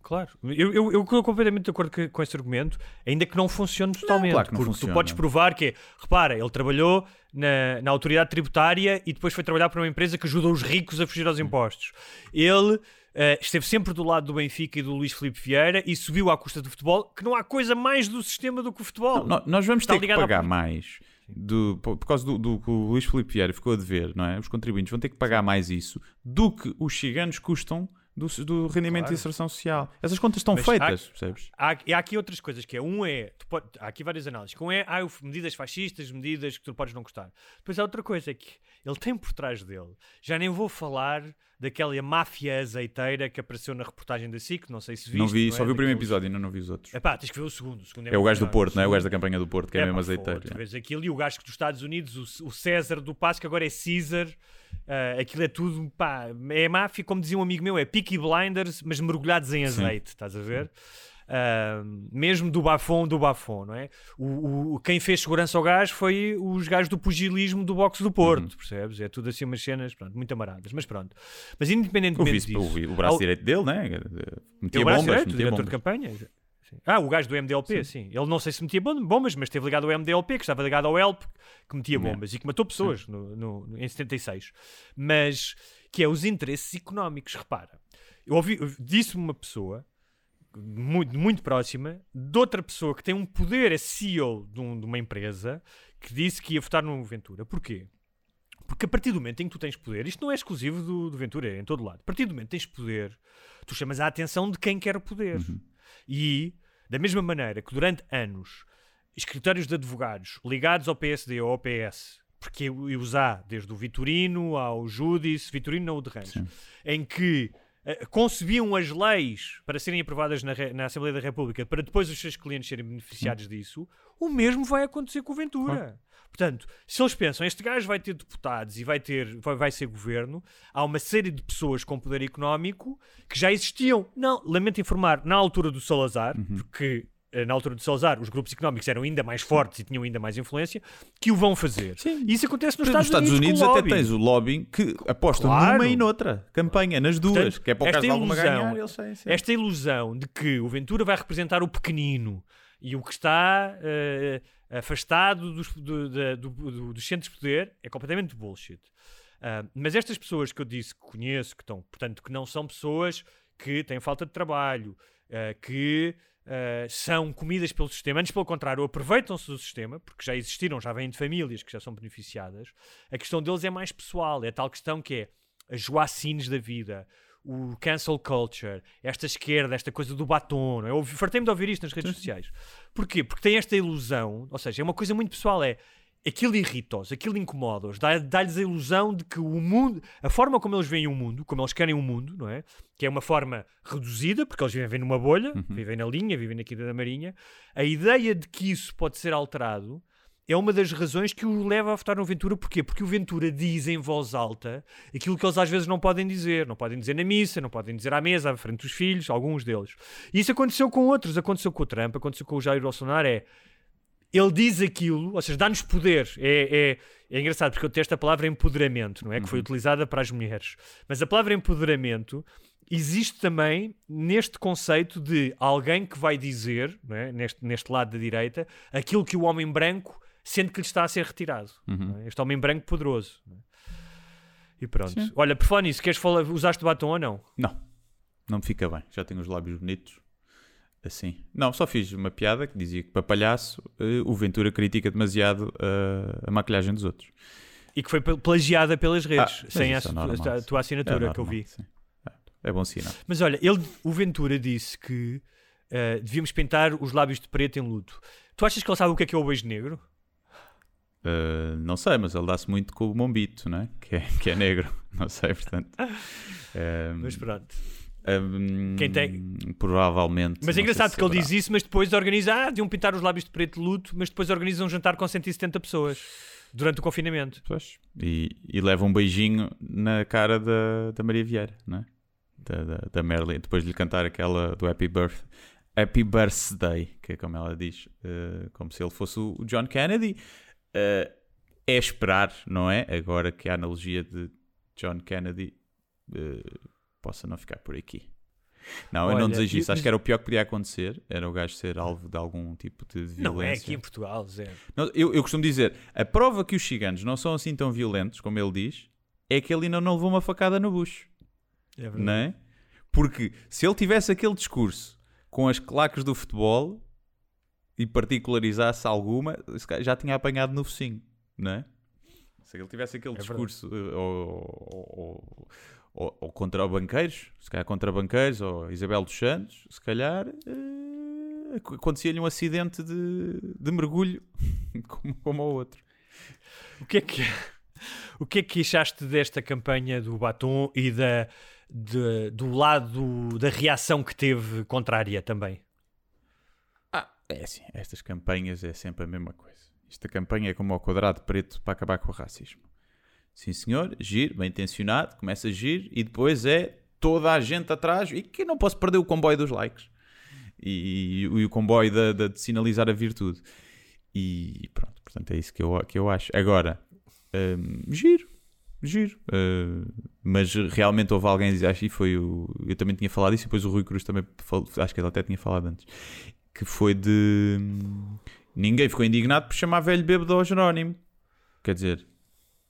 Claro, eu, eu, eu estou completamente de acordo com, com esse argumento, ainda que não funcione totalmente. claro que não porque funciona. tu podes provar que, repara, ele trabalhou na, na autoridade tributária e depois foi trabalhar para uma empresa que ajuda os ricos a fugir aos impostos. Ele eh, esteve sempre do lado do Benfica e do Luís Filipe Vieira e subiu à custa do futebol, que não há coisa mais do sistema do que o futebol. Não, nós vamos Está ter que à pagar política. mais do- por por causa do, do que o Luís Filipe Vieira ficou a dever, não é? Os contribuintes vão ter que pagar mais isso do que os ciganos custam do, do rendimento de inserção social. Essas contas estão Mas feitas, há- percebes? Há, e há aqui outras coisas que é, um é, pode- há aqui várias análises, que um é, há medidas fascistas, medidas que tu podes não gostar. Depois há outra coisa, é que ele tem por trás dele, já nem vou falar daquela máfia azeiteira que apareceu na reportagem da SIC, não sei se viste. não vi, é? só vi o primeiro episódio, ainda não vi os outros. Epá, tens que ver o segundo. O segundo É o gajo do. Porto, não é? O gajo da campanha do Porto, que é, é, mesmo azeiteiro. é. vês aquilo e o gajo dos Estados Unidos, o, o César do Passo, que agora é Caesar, ah, aquilo é tudo, pá, é máfia, como dizia um amigo meu, é Peaky Blinders, mas mergulhados em azeite, estás a ver? Ah, mesmo do bafon do bafon, não é? O, o- quem fez segurança ao gás foi os gajos do pugilismo do boxe do Porto, Uhum. percebes? É tudo assim umas cenas, pronto, muito amaradas, mas pronto. Mas O, independentemente vice, disso... o, o braço ao- direito dele, né? Metia o braço bombas, direito, o metia diretor bombas. de campanha. Sim. Ah, o gajo do MDLP, sim. Ele não sei se metia bom- bombas, mas esteve ligado ao MDLP, que estava ligado ao ELP, que metia bombas e que matou pessoas no, no- em 76. Mas que é os interesses económicos. Repara, eu ouvi, disse-me uma pessoa muito, muito próxima de outra pessoa que tem um poder, é CEO de, um- de uma empresa, que disse que ia votar no Ventura. Porquê? Porque a partir do momento em que tu tens poder, isto não é exclusivo do, do Ventura, é em todo lado. A partir do momento que tens poder, tu chamas a atenção de quem quer o poder. E, da mesma maneira que durante anos, escritórios de advogados ligados ao PSD ou ao PS, porque os há, desde o Vitorino ao Júdice, Vitorino não o de Ramos, em que eh, concebiam as leis para serem aprovadas na, na Assembleia da República para depois os seus clientes serem beneficiados disso, o mesmo vai acontecer com o Ventura. Portanto, se eles pensam, este gajo vai ter deputados e vai, ter, vai, vai ser governo, há uma série de pessoas com poder económico que já existiam, não, lamento informar, na altura do Salazar, porque eh, na altura do Salazar os grupos económicos eram ainda mais fortes e tinham ainda mais influência, que o vão fazer. Sim. E isso acontece nos Nos Estados, Unidos, com até lobby. tens o lobbying que aposta Claro. numa e noutra campanha, nas duas, Portanto, que é para o caso de alguma ilusão- ganhar. Esta ilusão de que o Ventura vai representar o pequenino e o que está eh, afastado dos, do- do- do- dos centros de poder é completamente bullshit. Ah, mas estas pessoas que eu disse que conheço, que estão, portanto, que não são pessoas que têm falta de trabalho, ah, que ah, são comidas pelo sistema, antes pelo contrário, aproveitam-se do sistema, porque já existiram, já vêm de famílias que já são beneficiadas. A questão deles é mais pessoal, é a tal questão que é as joacines da vida, o cancel culture, esta esquerda, esta coisa do batom. é? Eu fartei-me de ouvir isto nas redes sociais. Porquê? Porque tem esta ilusão, ou seja, é uma coisa muito pessoal, é aquilo irrita-os, aquilo incomoda-os, dá- dá-lhes a ilusão de que o mundo, a forma como eles veem o mundo, como eles querem o mundo, não é? Que é uma forma reduzida, porque eles vivem numa bolha, vivem na linha, vivem na quinta da marinha, a ideia de que isso pode ser alterado é uma das razões que o leva a votar no Ventura. Porquê? Porque o Ventura diz em voz alta aquilo que eles às vezes não podem dizer. Não podem dizer na missa, não podem dizer à mesa, à frente dos filhos, alguns deles. E isso aconteceu com outros. Aconteceu com o Trump, aconteceu com o Jair Bolsonaro. É, ele diz aquilo, ou seja, dá-nos poder. É, é, é engraçado porque eu tenho esta palavra empoderamento, não é? Que foi utilizada para as mulheres. Mas a palavra empoderamento existe também neste conceito de alguém que vai dizer, é? neste, neste lado da direita, aquilo que o homem branco sente que lhe está a ser retirado. não é? Este homem branco poderoso. é? E pronto. Sim. Olha, por falar nisso, queres falar, usaste batom ou não? Não, não me fica bem. Já tenho os lábios bonitos. Assim. Não, só fiz uma piada que dizia que para palhaço eh, o Ventura critica demasiado eh, a maquilhagem dos outros. E que foi plagiada pelas redes, Ah, sem a, é normal, a sim. tua assinatura É que eu normal, vi. sim. É, é bom sinal. Mas olha, ele, o Ventura disse que eh, devíamos pintar os lábios de preto em luto. Tu achas que ele sabe o que é que é o beijo negro? Uh, não sei, mas ele dá-se muito com o Mombito, né? que, é, que é negro. Não sei, portanto. Um, Mas pronto. um, Quem tem- Provavelmente. Mas é engraçado se porque ele diz isso, mas depois organiza, ah, deviam pintar os lábios de preto de luto, mas depois organiza um jantar com 170 pessoas durante o confinamento. Pois. E, e leva um beijinho na cara da, da Maria Vieira, né? da, da, da Merlin, depois de lhe cantar aquela do Happy Birth. Happy Birthday, que é como ela diz, uh, como se ele fosse o John Kennedy. Uh, é esperar, não é? Agora que a analogia de John Kennedy uh, possa não ficar por aqui. Não, eu Olha, não desejo isso. Acho que era o pior que podia acontecer. Era o gajo ser alvo de algum tipo de violência. Não é aqui em Portugal. Não, eu, eu costumo dizer, a prova que os ciganos não são assim tão violentos, como ele diz, é que ele ainda não levou uma facada no bucho, É verdade. não é? Porque se ele tivesse aquele discurso com as claques do futebol e particularizasse alguma, já tinha apanhado no focinho, não é? Se ele tivesse aquele É discurso eh, ou, ou- ou- contra banqueiros, se calhar contra banqueiros ou Isabel dos Santos, se calhar eh, ac- acontecia-lhe um acidente de, de mergulho como, como ao outro. O que é que o que é que achaste desta campanha do batom e da de- do lado da reação que teve contrária também? É assim, estas campanhas é sempre a mesma coisa. Esta campanha é como ao quadrado preto para acabar com o racismo. Sim senhor, giro, bem intencionado, começa a giro e depois é toda a gente atrás e que não posso perder o comboio dos likes. E, e o comboio da- da- de sinalizar a virtude. E pronto, portanto é isso que eu, que eu acho. Agora, hum, giro, giro. Uh, mas realmente houve alguém acho que foi o. Eu também tinha falado isso e depois o Rui Cruz também falou, acho que ele até tinha falado antes. Que foi de. Ninguém ficou indignado por chamar velho bêbado ao Jerónimo. Quer dizer,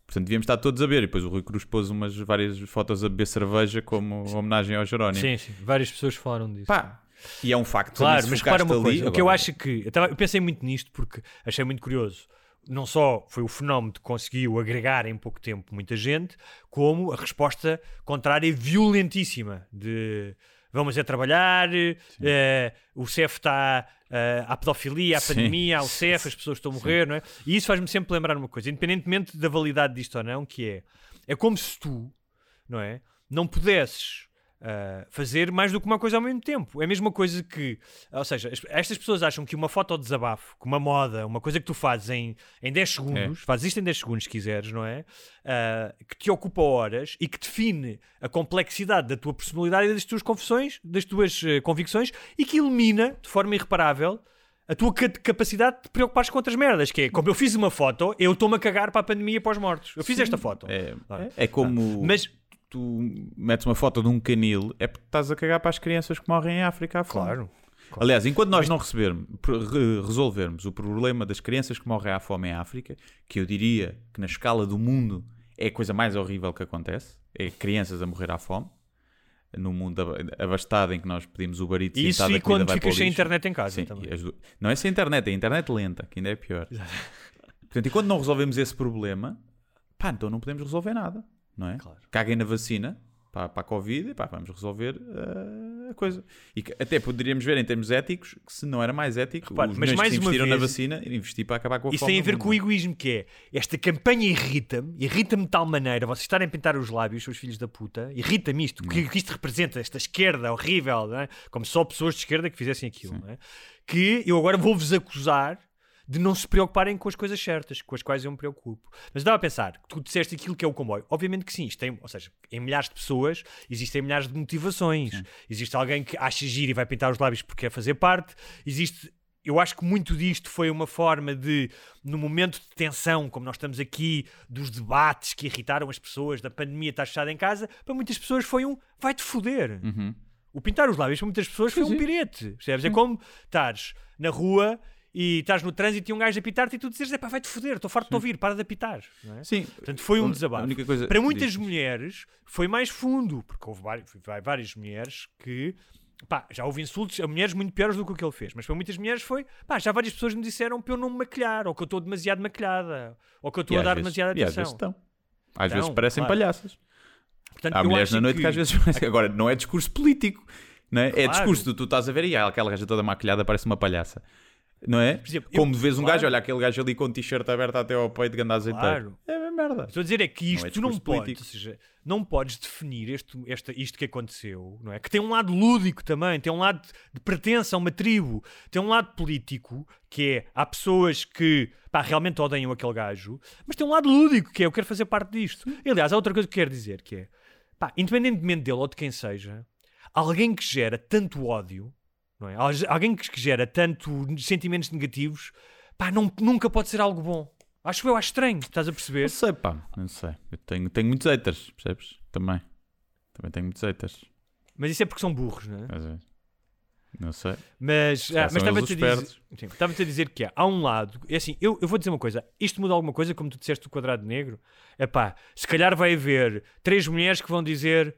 portanto devíamos estar todos a ver. E depois o Rui Cruz pôs umas várias fotos a beber cerveja como homenagem ao Jerónimo. Sim, sim, várias pessoas falaram disso. Pá, e é um facto. Claro, mas repara uma ali, coisa, o que eu agora- acho que eu, tava- eu pensei muito nisto porque achei muito curioso. Não só foi o fenómeno que conseguiu agregar em pouco tempo muita gente, como a resposta contrária violentíssima de vamos a trabalhar, eh, o CEF está eh, à pedofilia, à Sim. pandemia, ao CEF, as pessoas estão a morrer, não é? E isso faz-me sempre lembrar uma coisa, independentemente da validade disto ou não, que é, é como se tu, não é, não pudesses ah, fazer mais do que uma coisa ao mesmo tempo. É a mesma coisa que, ou seja, as- estas pessoas acham que uma foto de desabafo, que uma moda, uma coisa que tu fazes em, em 10 segundos, fazes isto em 10 segundos se quiseres, não é? Ah, que te ocupa horas e que define a complexidade da tua personalidade e das tuas confissões, das tuas eh, convicções e que elimina de forma irreparável a tua ca- capacidade de te preocupares com outras merdas, que é como eu fiz uma foto, eu estou-me a cagar para a pandemia e para os mortos. Eu fiz esta foto. É, Ah. é, é como Mas tu metes uma foto de um canil, é porque estás a cagar para as crianças que morrem em África à fome. Claro. Aliás, enquanto nós não recebermos, resolvermos o problema das crianças que morrem à fome em África, que eu diria que na escala do mundo é a coisa mais horrível que acontece, é crianças a morrer à fome, no mundo ab- abastado em que nós pedimos o barito E isso e quando ficas sem internet em casa Sim, du- Não é sem internet, é internet lenta, que ainda é pior. Portanto, enquanto não resolvemos esse problema, pá, então não podemos resolver nada, não é? Claro. Caguem na vacina para, para a Covid e pá, vamos resolver eh, a coisa. E que até poderíamos ver em termos éticos que se não era mais ético, Repare, os mas mais que investiram na vez- vacina ir investir para acabar com a Isso tem a ver com o egoísmo que é esta campanha irrita-me, irrita-me de tal maneira, vocês estarem a pintar os lábios, seus filhos da puta, irrita-me isto, o que isto representa, esta esquerda horrível, é? como só pessoas de esquerda que fizessem aquilo, é? que eu agora vou-vos acusar de não se preocuparem com as coisas certas, com as quais eu me preocupo. Mas estava a pensar, tu disseste aquilo que é o comboio. Obviamente que sim, isto tem, ou seja, em milhares de pessoas existem milhares de motivações. Existe alguém que acha giro e vai pintar os lábios porque quer fazer parte. Existe eu acho que muito disto foi uma forma de, no momento de tensão, como nós estamos aqui, dos debates que irritaram as pessoas, da pandemia estar fechada em casa, para muitas pessoas foi um vai-te foder. Uhum. O pintar os lábios para muitas pessoas foi Sim, um sim. pirete. Percebes? É como estares na rua e estás no trânsito e um gajo a apitar-te e tu dizes: pá, vai-te foder, estou farto de te ouvir, para de apitar. É? Sim. Portanto, foi um desabafo. Para muitas mulheres foi mais fundo, porque houve vai- várias mulheres que. Pá, já houve insultos a mulheres muito piores do que o que ele fez, mas para muitas mulheres foi. Pá, já várias pessoas me disseram para eu não me maquilhar, ou que eu estou demasiado maquilhada, ou que eu estou a dar vezes- demasiada E às vezes atenção. estão. Às Estão, vezes parecem claro. palhaças. Portanto, Há mulheres na noite que... às vezes parecem. Agora, não é discurso político. Não é? é Claro. discurso de tu estás a ver e aquela gaja toda maquilhada parece uma palhaça. Não é? exemplo, eu- Como vês um claro. gajo, olha aquele gajo ali com o t-shirt aberto até ao peito, ganda azeiteiro. Claro. É uma merda. Estou a dizer é que isto Não é tu não político. ou seja, não podes definir este, esta, isto que aconteceu, não é? Que tem um lado lúdico também, tem um lado de pertença a uma tribo, tem um lado político, que é, há pessoas que, pá, realmente odeiam aquele gajo, mas tem um lado lúdico, que é, eu quero fazer parte disto. E, aliás, há outra coisa que quero dizer, que é, pá, independentemente dele ou de quem seja, alguém que gera tanto ódio, não é? Al- Alguém que gera tanto sentimentos negativos, pá, não, nunca pode ser algo bom. Acho eu, acho estranho, estás a perceber? Não sei, pá. Não sei. Eu tenho, tenho muitos haters, percebes? Também. Também tenho muitos haters. Mas isso é porque são burros, não é? Às vezes. Não sei. Mas, ah, mas estava-te a, dizer, sim, estava-te a dizer que há, há um lado, é assim, eu, eu vou dizer uma coisa, isto muda alguma coisa, como tu disseste do quadrado negro, é pá, se calhar vai haver três mulheres que vão dizer,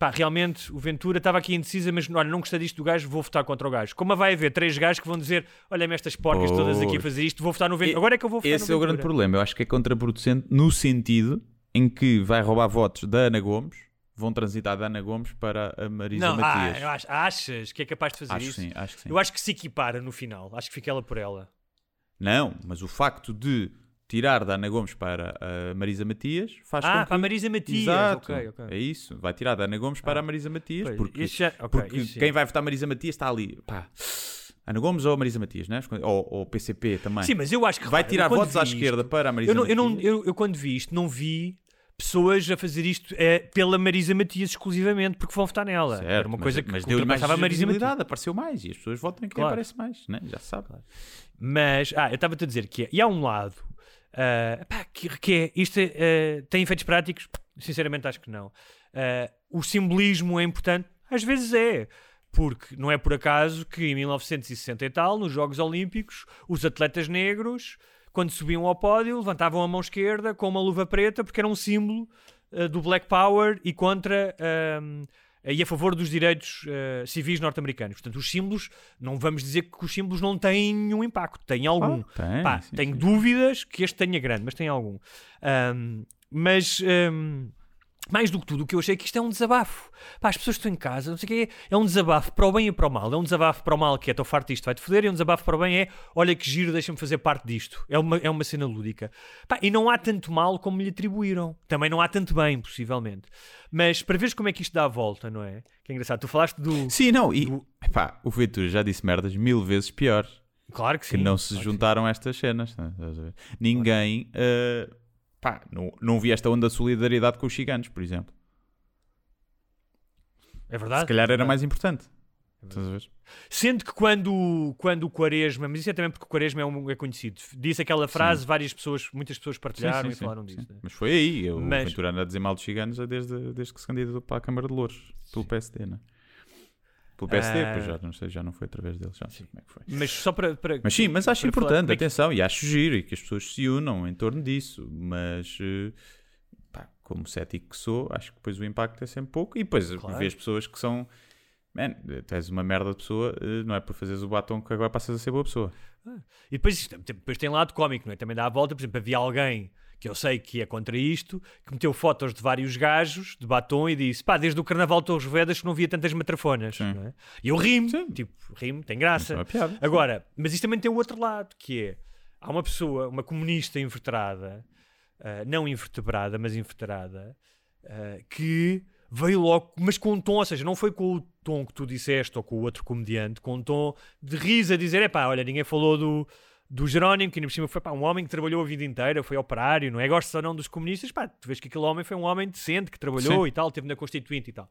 pá, realmente o Ventura estava aqui indecisa, mas olha, não gostei disto do gajo, vou votar contra o gajo. Como vai haver três gajos que vão dizer, olha-me estas porcas todas aqui a fazer isto, vou votar no Ventura. E- Agora é que eu vou votar Esse é o grande problema. Eu acho que é contraproducente no sentido em que vai roubar votos da Ana Gomes, vão transitar da Ana Gomes para a Marisa Não, ah, Matias. eu acho- achas que é capaz de fazer acho isso? sim, acho que sim. Eu acho que se equipara no final, acho que fica ela por ela. Não, mas o facto de tirar da Ana Gomes para a Marisa Matias faz Ah, com que... para a Marisa Matias, Exato. ok, ok. É isso. Vai tirar da Ana Gomes para a Marisa Matias. Pois, porque já- ok, porque quem vai votar Marisa Matias está ali. Pá, Ana Gomes ou Marisa Matias, né? Ou, ou PCP também. Sim, mas eu acho que vai tirar eu votos à vi esquerda isto- para a Marisa Eu, não, eu, Matias. não, eu, eu quando vi isto, não vi pessoas a fazer isto é, pela Marisa Matias exclusivamente porque vão votar nela. Certo, Era uma mas- coisa que mas deu-lhe mais a Marisa Matias. apareceu mais e as pessoas votam em quem Claro. aparece mais, né? já se sabe. Mas, ah, eu estava-te a dizer que é, e há um lado ah, pá, que, que é, isto ah, tem efeitos práticos? Sinceramente acho que não. Ah, o simbolismo é importante? Às vezes é. Porque não é por acaso que em 1960 e tal, nos Jogos Olímpicos, os atletas negros, quando subiam ao pódio, levantavam a mão esquerda com uma luva preta, porque era um símbolo do Black Power e contra e a favor dos direitos ah, civis norte-americanos. Portanto, os símbolos, não vamos dizer que os símbolos não têm nenhum impacto, têm algum. Ah, tem, Pá, sim, tenho sim. dúvidas que este tenha grande, mas tem algum. Ahm, mas ahm, mais do que tudo, o que eu achei é que isto é um desabafo. Pá, as pessoas estão em casa, não sei o que é, é um desabafo para o bem e para o mal. É um desabafo para o mal que é estou farto disto, vai-te foder, e um desabafo para o bem é olha que giro, deixa-me fazer parte disto. É uma, é uma cena lúdica. Pá, e não há tanto mal como lhe atribuíram. Também não há tanto bem, possivelmente. Mas para veres como é que isto dá a volta, não é? Que é engraçado. Tu falaste do. Sim, não, e do- epá, o Ventura já disse merdas mil vezes piores. Claro que sim. que não se claro juntaram a estas cenas. né? Estás a ver? Ninguém, eh, pá, não, não vi esta onda de solidariedade com os gigantes, por exemplo. É verdade. Se calhar é era verdade. mais importante. Ver? Sendo que quando, quando o Quaresma, mas isso é também porque o Quaresma é, um, é conhecido, disse aquela frase, várias pessoas, muitas pessoas partilharam Sim, e sim, sim, falaram sim. disso. né? Mas foi aí. O Mas- Ventura anda a dizer mal dos gigantes desde, desde que se candidatou para a Câmara de Louros, pelo PSD, né? Pelo PSD, Ah. pois já não, sei, já não foi através deles, já não sei como é que foi. Mas só para. para Mas sim, mas acho falar importante, é atenção, e acho giro e que as pessoas se unam em torno disso, mas eh, pá, como cético que sou, acho que depois o impacto é sempre pouco e depois Claro. vês pessoas que são. Man, tu és uma merda de pessoa, eh, não é por fazeres o batom que agora passas a ser boa pessoa. E depois, depois tem lado cómico, não é? Também dá a volta, por exemplo, havia alguém que eu sei que é contra isto, que meteu fotos de vários gajos de batom e disse: pá, desde o Carnaval de Torres Vedas que não via tantas matrafonas. É? E eu rimo, tipo, rimo, tem graça. é piada. Agora, mas isto também tem o outro lado, que é há uma pessoa, uma comunista inverterada, ah, não invertebrada, mas inverterada, ah, que veio logo, mas com um tom, ou seja, não foi com o tom que tu disseste ou com o outro comediante, com um tom de riso a dizer: é pá, olha, ninguém falou do. Do Jerónimo, que ainda por cima foi pá, um homem que trabalhou a vida inteira, foi operário, não é? Gosta ou não dos comunistas, pá, tu vês que aquele homem foi um homem decente, que trabalhou Sim. e tal, teve na Constituinte e tal.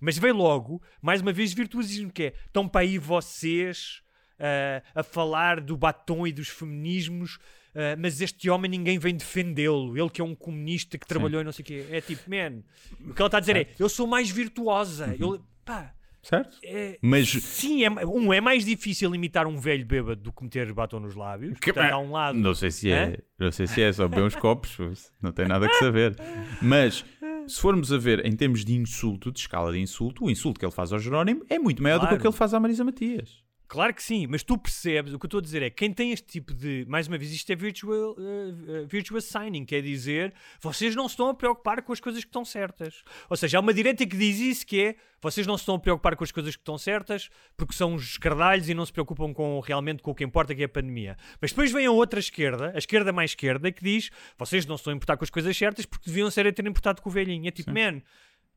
Mas veio logo, mais uma vez, virtuosismo, que é, estão para aí vocês ah, a falar do batom e dos feminismos, ah, mas este homem ninguém vem defendê-lo, ele que é um comunista que trabalhou e não sei o quê. É tipo, man, o que ela está a dizer é, eu sou mais virtuosa, eu, pá... Certo? É, Mas- sim, é, um, é mais difícil imitar um velho bêbado do que meter batom nos lábios. Portanto, há um lado. Não sei se Hã? é, não sei se é só beber uns copos, não tem nada que saber. Mas se formos a ver em termos de insulto, de escala de insulto, o insulto que ele faz ao Jerónimo é muito maior do que Claro. o que ele faz à Marisa Matias. Claro que sim, mas tu percebes, o que eu estou a dizer é quem tem este tipo de. Mais uma vez, isto é virtual, uh, uh, virtuous signing, quer dizer, vocês não se estão a preocupar com as coisas que estão certas. Ou seja, há uma direita que diz isso, que é vocês não se estão a preocupar com as coisas que estão certas porque são os escardalhos e não se preocupam com realmente com o que importa, que é a pandemia. Mas depois vem a outra esquerda, a esquerda mais esquerda, que diz vocês não se estão a importar com as coisas certas porque deviam ser a ter importado com o velhinho. É tipo, man,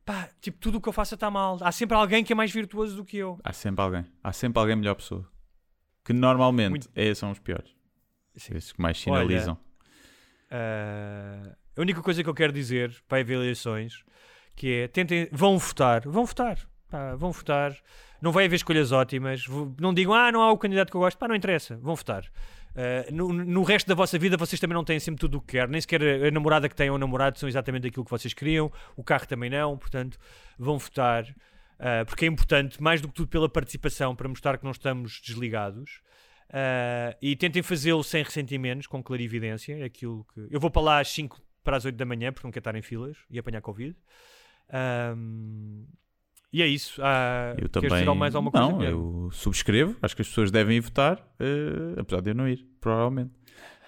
pá, tipo, tudo o que eu faço está mal. Há sempre alguém que é mais virtuoso do que eu. Há sempre alguém, há sempre alguém melhor pessoa. Que normalmente Muito- é, são os piores. Sim. Esses que mais Olha, sinalizam. Uh, a única coisa que eu quero dizer para haver eleições que é tentem, vão votar, vão votar, pá, vão votar. Não vai haver escolhas ótimas. Não digam, ah, não há o candidato que eu gosto, pá, não interessa, vão votar. Uh, no, no resto da vossa vida vocês também não têm sempre tudo o que querem, nem sequer a, namorada que têm ou o namorado são exatamente aquilo que vocês queriam, o carro também não, portanto, vão votar. uh, porque é importante, mais do que tudo, pela participação, para mostrar que não estamos desligados. Uh, e tentem fazê-lo sem ressentimentos, com clarividência. É aquilo que... Eu vou para lá às 5 para as 8 da manhã, porque não quero estar em filas e apanhar Covid. Um, e é isso. Ah, Eu também. mais alguma coisa? não, eu subscrevo. Acho que as pessoas devem ir votar, eh, apesar de eu não ir, provavelmente.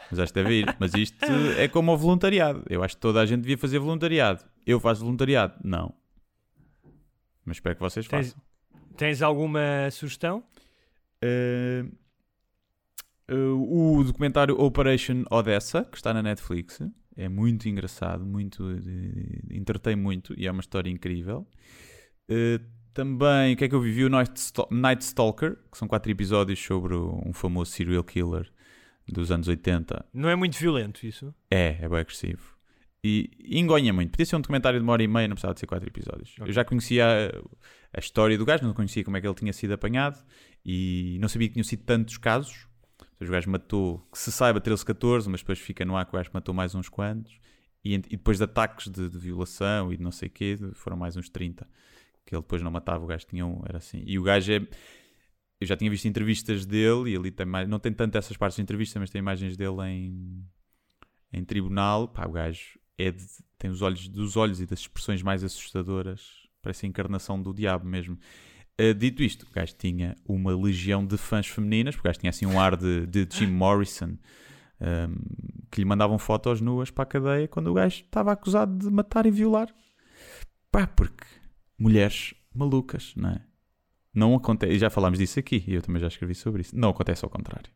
Mas acho que deve ir. Mas isto é como o voluntariado. Eu acho que toda a gente devia fazer voluntariado. Eu faço voluntariado? Não. Mas espero que vocês Tens- façam. Tens alguma sugestão? Eh, eh, o documentário Operation Odessa, que está na Netflix, é muito engraçado, muito entretém muito e é uma história incrível. Eh, também, o que é que eu vivi? O Night, Stalker, que são quatro episódios sobre um famoso serial killer dos anos 80. Não é muito violento isso? É, é bem agressivo. E, e engonha muito. Podia ser um documentário de uma hora e meia, não precisava de ser quatro episódios. Eu já conhecia a, a história do gajo, não conhecia como é que ele tinha sido apanhado e não sabia que tinham sido tantos casos. Ou seja, o gajo matou, que se saiba, 13, 14, mas depois fica no ar que o gajo matou mais uns quantos. E, e depois de ataques de, de violação e de não sei o quê, foram mais uns 30. Que ele depois não matava, o gajo tinha um, era assim. E o gajo é. Eu já tinha visto entrevistas dele e ali tem mais. Não tem tanto essas partes de entrevista, mas tem imagens dele em, em tribunal. Pá, o gajo é de- tem os olhos dos olhos e das expressões mais assustadoras. Parece a encarnação do diabo mesmo. Uh, dito isto, o gajo tinha uma legião de fãs femininas, porque o gajo tinha assim um ar de, de Jim Morrison, um, que lhe mandavam fotos nuas para a cadeia quando o gajo estava acusado de matar e violar. Pá, porque mulheres malucas, não é? Não acontece, e já falámos disso aqui, e eu também já escrevi sobre isso. Não acontece ao contrário.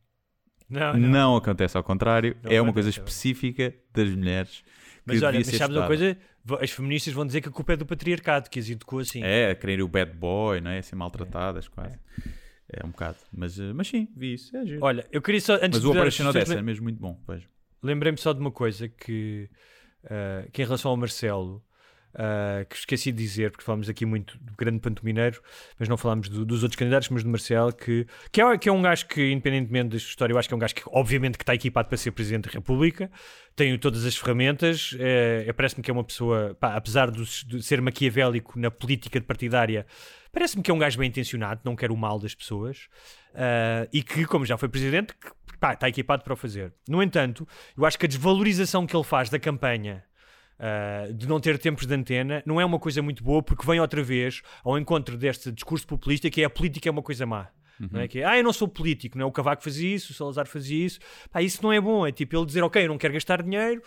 Não, Não, acontece ao contrário. Não é uma coisa é específica das mulheres. Mas olha, mas sabes uma coisa? As feministas vão dizer que a culpa é do patriarcado, que as educou assim. É, a querer o bad boy, não é? Ser maltratadas, quase. É. um bocado. Mas, eh, mas sim, vi isso. É giro. Olha, eu queria só, antes mas de o dar as Operation sugestões, Odessa é mesmo muito bom. Vejo. Lembrei-me só de uma coisa que, ah, que em relação ao Marcelo, ah, que esqueci de dizer, porque falámos aqui muito do grande pantomineiro, mas não falámos do- dos outros candidatos, mas do Marcelo, que, que, é, que é um gajo que, independentemente da sua história, eu acho que é um gajo que, obviamente, que está equipado para ser Presidente da República, tem todas as ferramentas, é, é- parece-me que é uma pessoa, pá, apesar de ser maquiavélico na política partidária, parece-me que é um gajo bem intencionado, não quer o mal das pessoas, ah, e que, como já foi Presidente, que, pá, está equipado para o fazer. No entanto, eu acho que a desvalorização que ele faz da campanha uh, de não ter tempos de antena não é uma coisa muito boa porque vem outra vez ao encontro deste discurso populista que é a política é uma coisa má. Não é que é, ah, eu não sou político, não é? O Cavaco fazia isso, o Salazar fazia isso. Pá, isso não é bom. É tipo ele dizer, ok, eu não quero gastar dinheiro.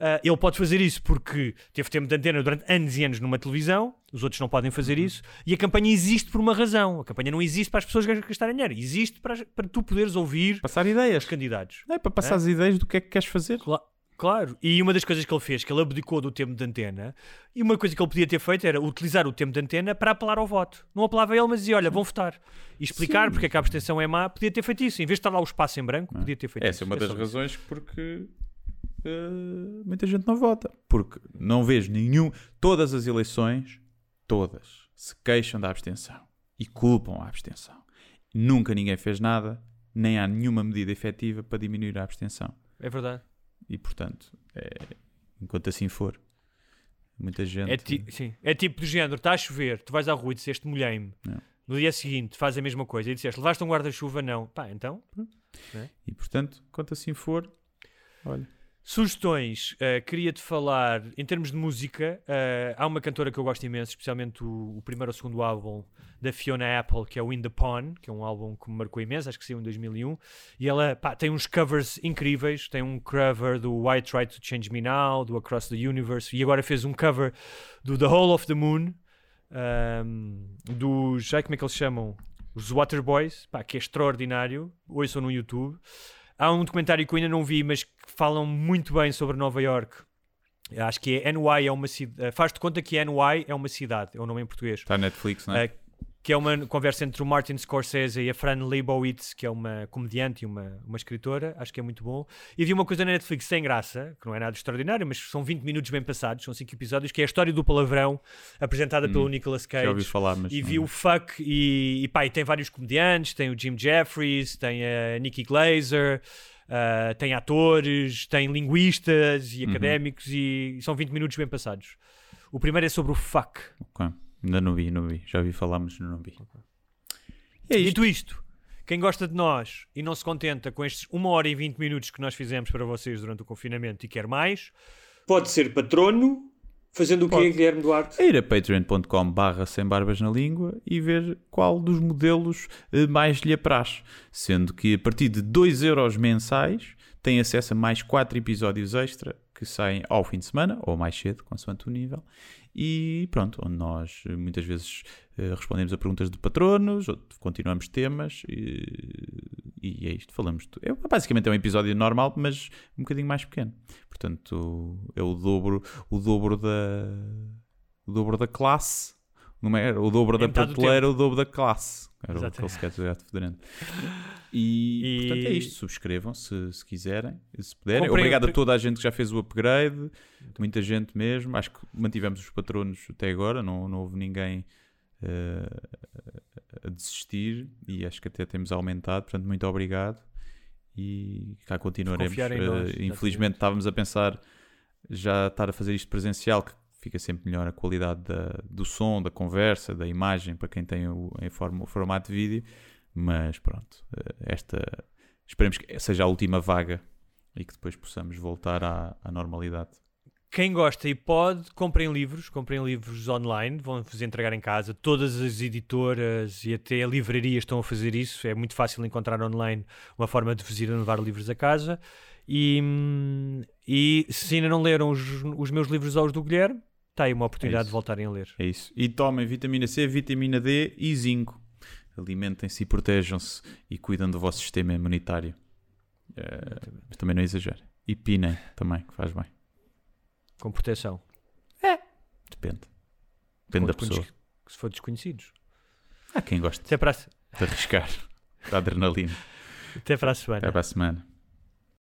Uh, ele pode fazer isso porque teve tempo de antena durante anos e anos numa televisão, os outros não podem fazer isso, e a campanha existe por uma razão. A campanha não existe para as pessoas gastarem dinheiro, existe para, para tu poderes ouvir Passar ideias. os candidatos. É para passar as ideias do que é que queres fazer. Cla- Claro, e uma das coisas que ele fez, que ele abdicou do tempo de antena, e uma coisa que ele podia ter feito era utilizar o tempo de antena para apelar ao voto. Não apelava a ele, mas dizia: Olha, vão votar. E explicar porque é que a abstenção é má, podia ter feito isso. Em vez de estar lá o espaço em branco, podia ter feito Essa isso. é uma das isso. razões porque eh, muita gente não vota. Porque não vejo nenhum. Todas as eleições, todas, se queixam da abstenção e culpam a abstenção. Nunca ninguém fez nada, nem há nenhuma medida efetiva para diminuir a abstenção. É verdade. E portanto, é, enquanto assim for, muita gente. É, ti- sim. é tipo do género: está a chover, tu vais à rua e disseste molhei-me. É. No dia seguinte faz a mesma coisa e disseste: levaste um guarda-chuva? Não. Pá, então. E portanto, enquanto assim for, olha. Sugestões, eh, queria-te falar, em termos de música, eh, há uma cantora que eu gosto imenso, especialmente o, o primeiro ou segundo álbum da Fiona Apple, que é o In The Pond, que é um álbum que me marcou imenso, acho que saiu em 2001, e ela pá, tem uns covers incríveis, tem um cover do Why Try To Change Me Now, do Across the Universe, e agora fez um cover do The Hole of the Moon, ahm, dos, ai como é que eles chamam? Os Waterboys, pá, que é extraordinário, ouçam no YouTube. Há um documentário que eu ainda não vi, mas que falam muito bem sobre Nova York. Acho que é NY é uma cidade. Faz-te conta que NY é uma cidade, é o nome em português. Está na Netflix, não é? Eh, que é uma conversa entre o Martin Scorsese e a Fran Lebowitz, que é uma comediante e uma, uma escritora, acho que é muito bom. E vi uma coisa na Netflix sem graça, que não é nada extraordinário, mas são 20 minutos bem passados, são 5 episódios, que é a história do palavrão, apresentada pelo Nicolas Cage. Hum, Já ouvi falar, mas. E vi o Fuck e, e pá, e tem vários comediantes, tem o Jim Jeffries, tem a Nikki Glazer, ah, tem atores, tem linguistas Uhum. e académicos e são 20 minutos bem passados. O primeiro é sobre o fuck. Ok. Ainda não vi, não vi. Já ouvi falar, mas não vi. E é isto. Dito isto, quem gosta de nós e não se contenta com estes 1 hora e 20 minutos que nós fizemos para vocês durante o confinamento e quer mais, pode ser patrono, fazendo o quê. Guilherme Duarte? É ir a patreon.com barra sem barbas na língua e ver qual dos modelos eh, mais lhe apraz. Sendo que a partir de 2 euros mensais tem acesso a mais 4 episódios extra que saem ao fim de semana, ou mais cedo, consoante o nível. E pronto, onde nós eh, muitas vezes eh, respondemos a perguntas de patronos, continuamos temas e, e é isto, falamos. É, basicamente é um episódio normal, mas um bocadinho mais pequeno. Portanto, é o dobro, o dobro da o dobro da classe. Era o dobro da prateleira, o dobro da classe. Era Exato. aquele sketch do gato fedorento. E, E- portanto é isto. Subscrevam se, se quiserem, se puderem. Comprem- Obrigado a toda a gente que já fez o upgrade. Muita gente mesmo. Acho que mantivemos os patronos até agora. Não, não houve ninguém eh, a desistir. E acho que até temos aumentado. Portanto, muito obrigado. E cá continuaremos. Eh, nós, exatamente. infelizmente estávamos a pensar já estar a fazer isto presencial, que fica sempre melhor a qualidade da- do som, da conversa, da imagem, para quem tem o, em o formato de vídeo. Mas pronto, eh, esta esperemos que seja a última vaga e que depois possamos voltar à, à normalidade. Quem gosta e pode, comprem livros, comprem livros online, vão-vos entregar em casa. Todas as editoras e até livrarias estão a fazer isso. É muito fácil encontrar online uma forma de vos ir levar livros a casa. E, hum, e se ainda não leram os, os meus livros ou os do Guilherme, está aí uma oportunidade isso. de voltarem a ler. É isso. E tomem vitamina C, vitamina D e zinco. Alimentem-se e protejam-se e cuidam do vosso sistema imunitário. Eh, mas também não exagerem. E pinem também, que faz bem. Com proteção. Depende. Depende da pessoa. Se for desconhecidos. Há quem goste Até para, de arriscar da adrenalina. até para a semana. Até para a semana.